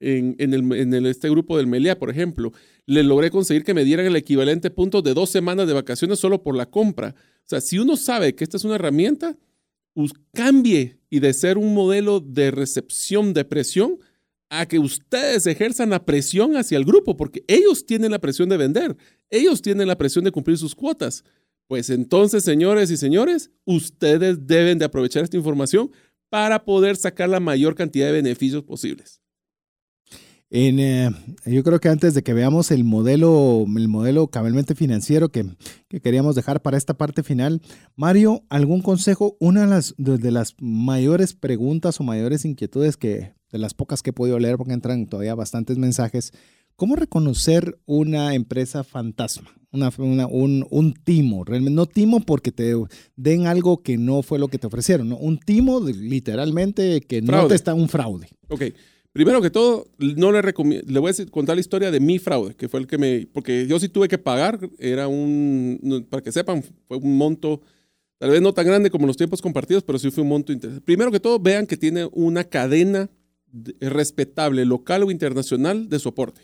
en, en el, en el- este grupo del Meliá, por ejemplo. Le logré conseguir que me dieran el equivalente punto de dos semanas de vacaciones solo por la compra. O sea, si uno sabe que esta es una herramienta, cambie y de ser un modelo de recepción de presión a que ustedes ejerzan la presión hacia el grupo, porque ellos tienen la presión de vender, ellos tienen la presión de cumplir sus cuotas. Pues entonces, señores y señores, ustedes deben de aprovechar esta información para poder sacar la mayor cantidad de beneficios posibles. En, eh, yo creo que antes de que veamos el modelo, el modelo cabalmente financiero que, que queríamos dejar para esta parte final, Mario, ¿algún consejo? Una de las, de, las mayores preguntas o mayores inquietudes que, de las pocas que he podido leer, porque entran todavía bastantes mensajes, ¿cómo reconocer una empresa fantasma? Una, una- un, un timo, realmente no timo porque te den algo que no fue lo que te ofrecieron, ¿no? un timo literalmente que no Fraude. te está un fraude. Ok. Primero que todo, no le recomiendo, le voy a contar la historia de mi fraude, que fue el que me, porque yo sí tuve que pagar, era un, para que sepan, fue un monto, tal vez no tan grande como los tiempos compartidos, pero sí fue un monto interesante. Primero que todo, vean que tiene una cadena de- respetable, local o internacional, de soporte.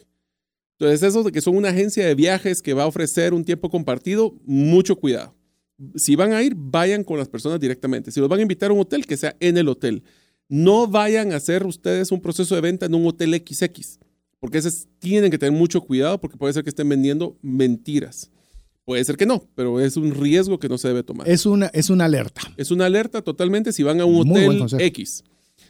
Entonces, eso de que son una agencia de viajes que va a ofrecer un tiempo compartido, mucho cuidado. Si van a ir, vayan con las personas directamente. Si los van a invitar a un hotel, que sea en el hotel. No vayan a hacer ustedes un proceso de venta en un hotel XX, porque ese es- tienen que tener mucho cuidado porque puede ser que estén vendiendo mentiras. Puede ser que no, pero es un riesgo que no se debe tomar. Es una, es una alerta. Es una alerta totalmente si van a un Muy hotel. X.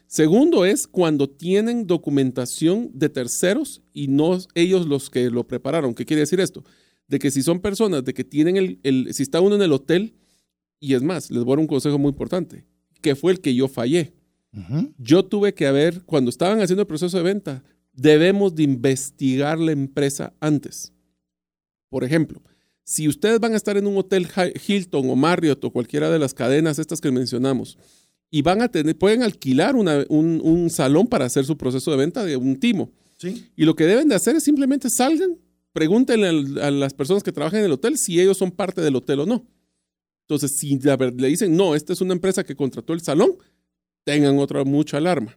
Segundo es cuando tienen documentación de terceros y no ellos los que lo prepararon. ¿Qué quiere decir esto? De que si son personas, de que tienen el, el- si está uno en el hotel, y es más, les voy a dar un consejo muy importante, que fue el que yo fallé. Yo tuve que haber, cuando estaban haciendo el proceso de venta, debemos de investigar la empresa antes. Por ejemplo, si ustedes van a estar en un hotel Hi- Hilton o Marriott o cualquiera de las cadenas estas que mencionamos y van a tener, pueden alquilar una- un, un salón para hacer su proceso de venta de un timo. Y lo que deben de hacer es simplemente salgan, pregúntenle al- a, las personas que trabajan en el hotel si ellos son parte del hotel o no. Entonces, si le dicen, no, esta es una empresa que contrató el salón, tengan otra mucha alarma.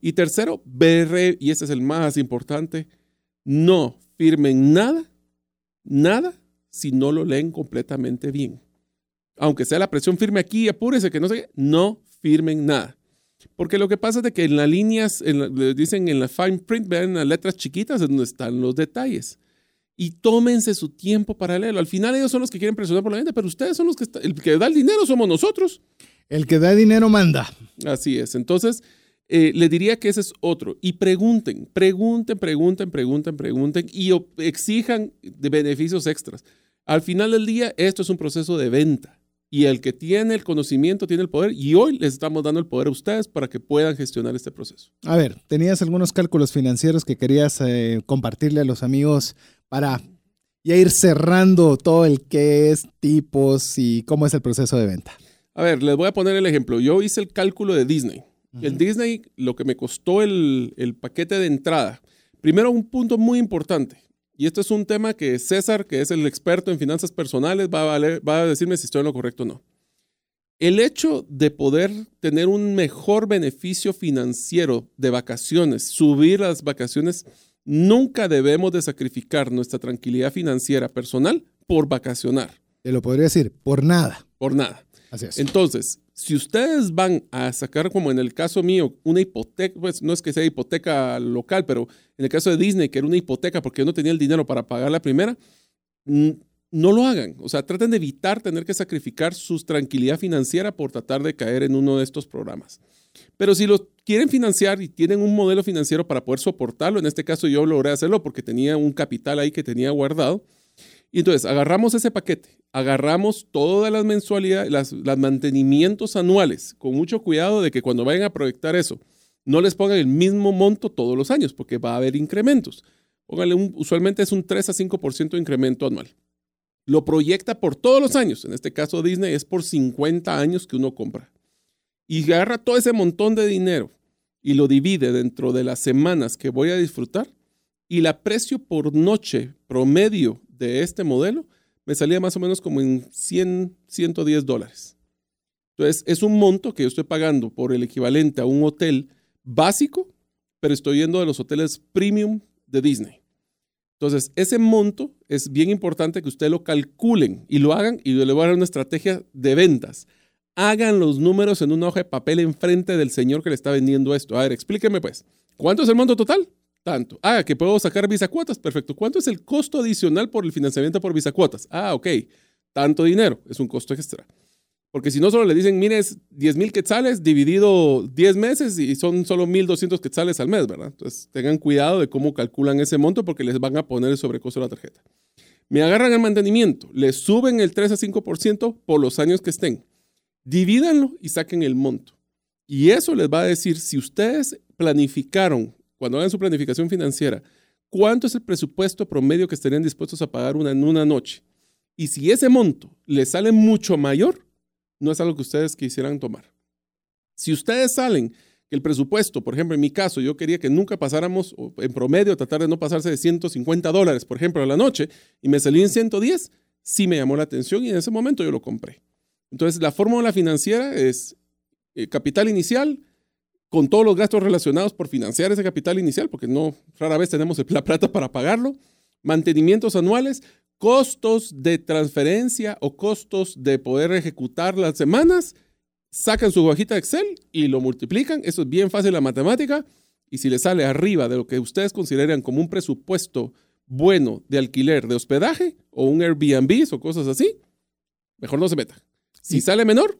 Y tercero, ver, y este es el más importante, no firmen nada, nada, si no lo leen completamente bien. Aunque sea la presión firme aquí, apúrese, que no sé no firmen nada. Porque lo que pasa es de que en las líneas, en la- dicen en la fine print, vean las letras chiquitas es donde están los detalles. Y tómense su tiempo para leerlo. Al final ellos son los que quieren presionar por la venta, pero ustedes son los que, está- el que da el dinero somos nosotros. El que da dinero manda. Así es. Entonces, eh, le diría que ese es otro. Y pregunten, pregunten, pregunten, pregunten, pregunten y exijan de beneficios extras. Al final del día, esto es un proceso de venta. Y el que tiene el conocimiento tiene el poder. Y hoy les estamos dando el poder a ustedes para que puedan gestionar este proceso. A ver, tenías algunos cálculos financieros que querías eh, compartirle a los amigos para ya ir cerrando todo el qué es, tipos y cómo es el proceso de venta. A ver, les voy a poner el ejemplo. Yo hice el cálculo de Disney. El Disney, lo que me costó el, el paquete de entrada. Primero, un punto muy importante. Y esto es un tema que César, que es el experto en finanzas personales, va a, valer- va a decirme si estoy en lo correcto o no. El hecho de poder tener un mejor beneficio financiero de vacaciones, subir las vacaciones, nunca debemos de sacrificar nuestra tranquilidad financiera personal por vacacionar, Te lo podría decir, por nada. por nada. Así es. Entonces, si ustedes van a sacar, como en el caso mío, una hipoteca, pues no es que sea hipoteca local, pero en el caso de Disney, que era una hipoteca porque yo no tenía el dinero para pagar la primera, mm, no lo hagan. O sea, traten de evitar tener que sacrificar su tranquilidad financiera por tratar de caer en uno de estos programas. Pero si lo quieren financiar y tienen un modelo financiero para poder soportarlo, en este caso yo logré hacerlo porque tenía un capital ahí que tenía guardado. Y entonces agarramos ese paquete, agarramos todas las mensualidades, las, los mantenimientos anuales, con mucho cuidado de que cuando vayan a proyectar eso, no les pongan el mismo monto todos los años, porque va a haber incrementos. Pónganle un, usualmente es un 3 a 5% de incremento anual. Lo proyecta por todos los años. En este caso Disney es por 50 años que uno compra. Y agarra todo ese montón de dinero y lo divide dentro de las semanas que voy a disfrutar y la precio por noche promedio de este modelo me salía más o menos como en 100, 110 dólares. Entonces, es un monto que yo estoy pagando por el equivalente a un hotel básico, pero estoy yendo de los hoteles premium de Disney. Entonces, ese monto es bien importante que ustedes lo calculen y lo hagan y le voy a dar una estrategia de ventas. Hagan los números en una hoja de papel enfrente del señor que le está vendiendo esto. A ver, explíqueme pues. ¿Cuánto es el monto total? Tanto. Ah, que puedo sacar visa cuotas. Perfecto. ¿Cuánto es el costo adicional por el financiamiento por visa cuotas? Ah, ok. Tanto dinero. Es un costo extra. Porque si no solo le dicen, mire, es 10 mil quetzales dividido 10 meses y son solo 1.200 quetzales al mes, ¿verdad? Entonces tengan cuidado de cómo calculan ese monto porque les van a poner el sobrecosto de la tarjeta. Me agarran el mantenimiento, le suben el 3 a 5% por los años que estén. Divídanlo y saquen el monto. Y eso les va a decir si ustedes planificaron, cuando hagan su planificación financiera, cuánto es el presupuesto promedio que estarían dispuestos a pagar una, en una noche. Y si ese monto les sale mucho mayor, no es algo que ustedes quisieran tomar. Si ustedes salen el presupuesto, por ejemplo, en mi caso, yo quería que nunca pasáramos, en promedio, tratar de no pasarse de 150 dólares, por ejemplo, a la noche, y me salí en 110, sí me llamó la atención y en ese momento yo lo compré. Entonces, la fórmula financiera es eh, capital inicial con todos los gastos relacionados por financiar ese capital inicial, porque no rara vez tenemos la plata para pagarlo, mantenimientos anuales, costos de transferencia o costos de poder ejecutar las semanas, sacan su hojita de Excel y lo multiplican. Eso es bien fácil la matemática. Y si le sale arriba de lo que ustedes consideran como un presupuesto bueno de alquiler de hospedaje o un Airbnb o cosas así, mejor no se meta. Si sale menor,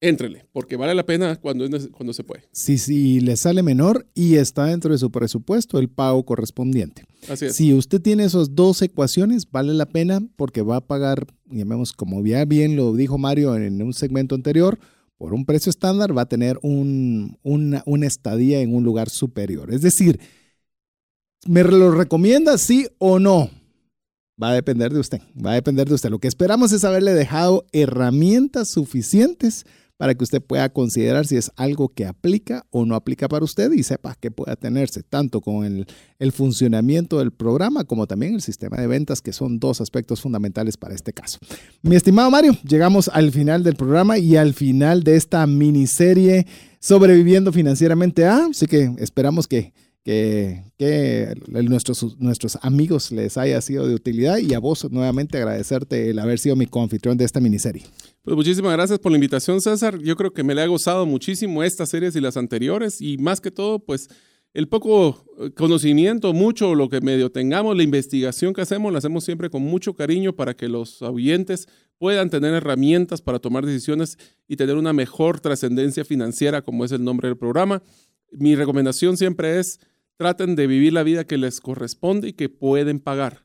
éntrele, porque vale la pena cuando, cuando se puede. Sí, sí, le sale menor y está dentro de su presupuesto el pago correspondiente. Así es. Si usted tiene esas dos ecuaciones, vale la pena porque va a pagar, llamemos, como ya bien lo dijo Mario en un segmento anterior, por un precio estándar va a tener un, una, una estadía en un lugar superior. Es decir, ¿me lo recomienda sí o no? Va a depender de usted, va a depender de usted. Lo que esperamos es haberle dejado herramientas suficientes para que usted pueda considerar si es algo que aplica o no aplica para usted y sepa que puede tenerse tanto con el, funcionamiento del programa como también el sistema de ventas, que son dos aspectos fundamentales para este caso. Mi estimado Mario, llegamos al final del programa y al final de esta miniserie sobreviviendo financieramente a, así que esperamos que que, nuestros, nuestros amigos les haya sido de utilidad y a vos nuevamente agradecerte el haber sido mi confitrión de esta miniserie. Pues muchísimas gracias por la invitación, César. Yo creo que me le ha gozado muchísimo estas series y las anteriores y más que todo, pues el poco eh, conocimiento, mucho lo que medio tengamos, la investigación que hacemos, la hacemos siempre con mucho cariño para que los oyentes puedan tener herramientas para tomar decisiones y tener una mejor trascendencia financiera, como es el nombre del programa. Mi recomendación siempre es traten de vivir la vida que les corresponde y que pueden pagar.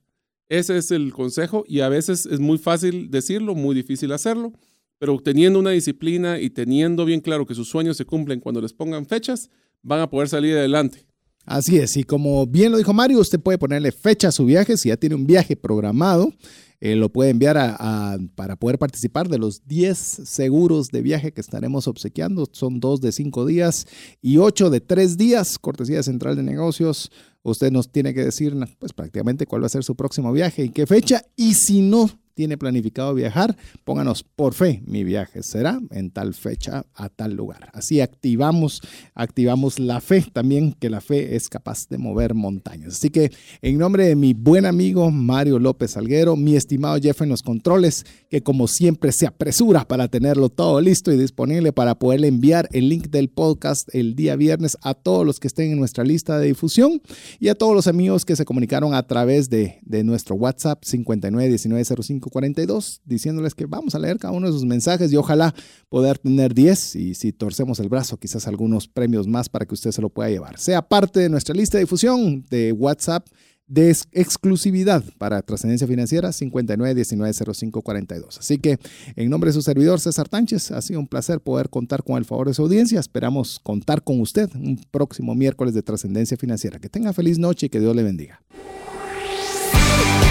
Ese es el consejo y a veces es muy fácil decirlo, muy difícil hacerlo, pero teniendo una disciplina y teniendo bien claro que sus sueños se cumplen cuando les pongan fechas, van a poder salir adelante. Así es, y como bien lo dijo Mario, usted puede ponerle fecha a su viaje si ya tiene un viaje programado eh, lo puede enviar a, para poder participar de los 10 seguros de viaje que estaremos obsequiando. Son dos de 5 días y 8 de 3 días, cortesía central de negocios. Usted nos tiene que decir pues prácticamente cuál va a ser su próximo viaje y qué fecha. Y si no tiene planificado viajar, pónganos por fe, mi viaje será en tal fecha a tal lugar. Así activamos, activamos la fe también, que la fe es capaz de mover montañas. Así que en nombre de mi buen amigo Mario López Alguero, mi estimado Jeff en los controles, que como siempre se apresura para tenerlo todo listo y disponible para poderle enviar el link del podcast el día viernes a todos los que estén en nuestra lista de difusión y a todos los amigos que se comunicaron a través de, de nuestro WhatsApp 591905 42, diciéndoles que vamos a leer cada uno de sus mensajes y ojalá poder tener 10 y si torcemos el brazo, quizás algunos premios más para que usted se lo pueda llevar. Sea parte de nuestra lista de difusión de WhatsApp de exclusividad para trascendencia financiera 59190542. Así que en nombre de su servidor César Tánchez, ha sido un placer poder contar con el favor de su audiencia. Esperamos contar con usted un próximo miércoles de trascendencia financiera. Que tenga feliz noche y que Dios le bendiga.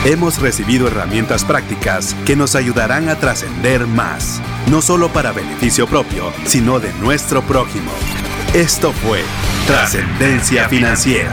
Hemos recibido herramientas prácticas que nos ayudarán a trascender más, no solo para beneficio propio, sino de nuestro prójimo. Esto fue Trascendencia Financiera,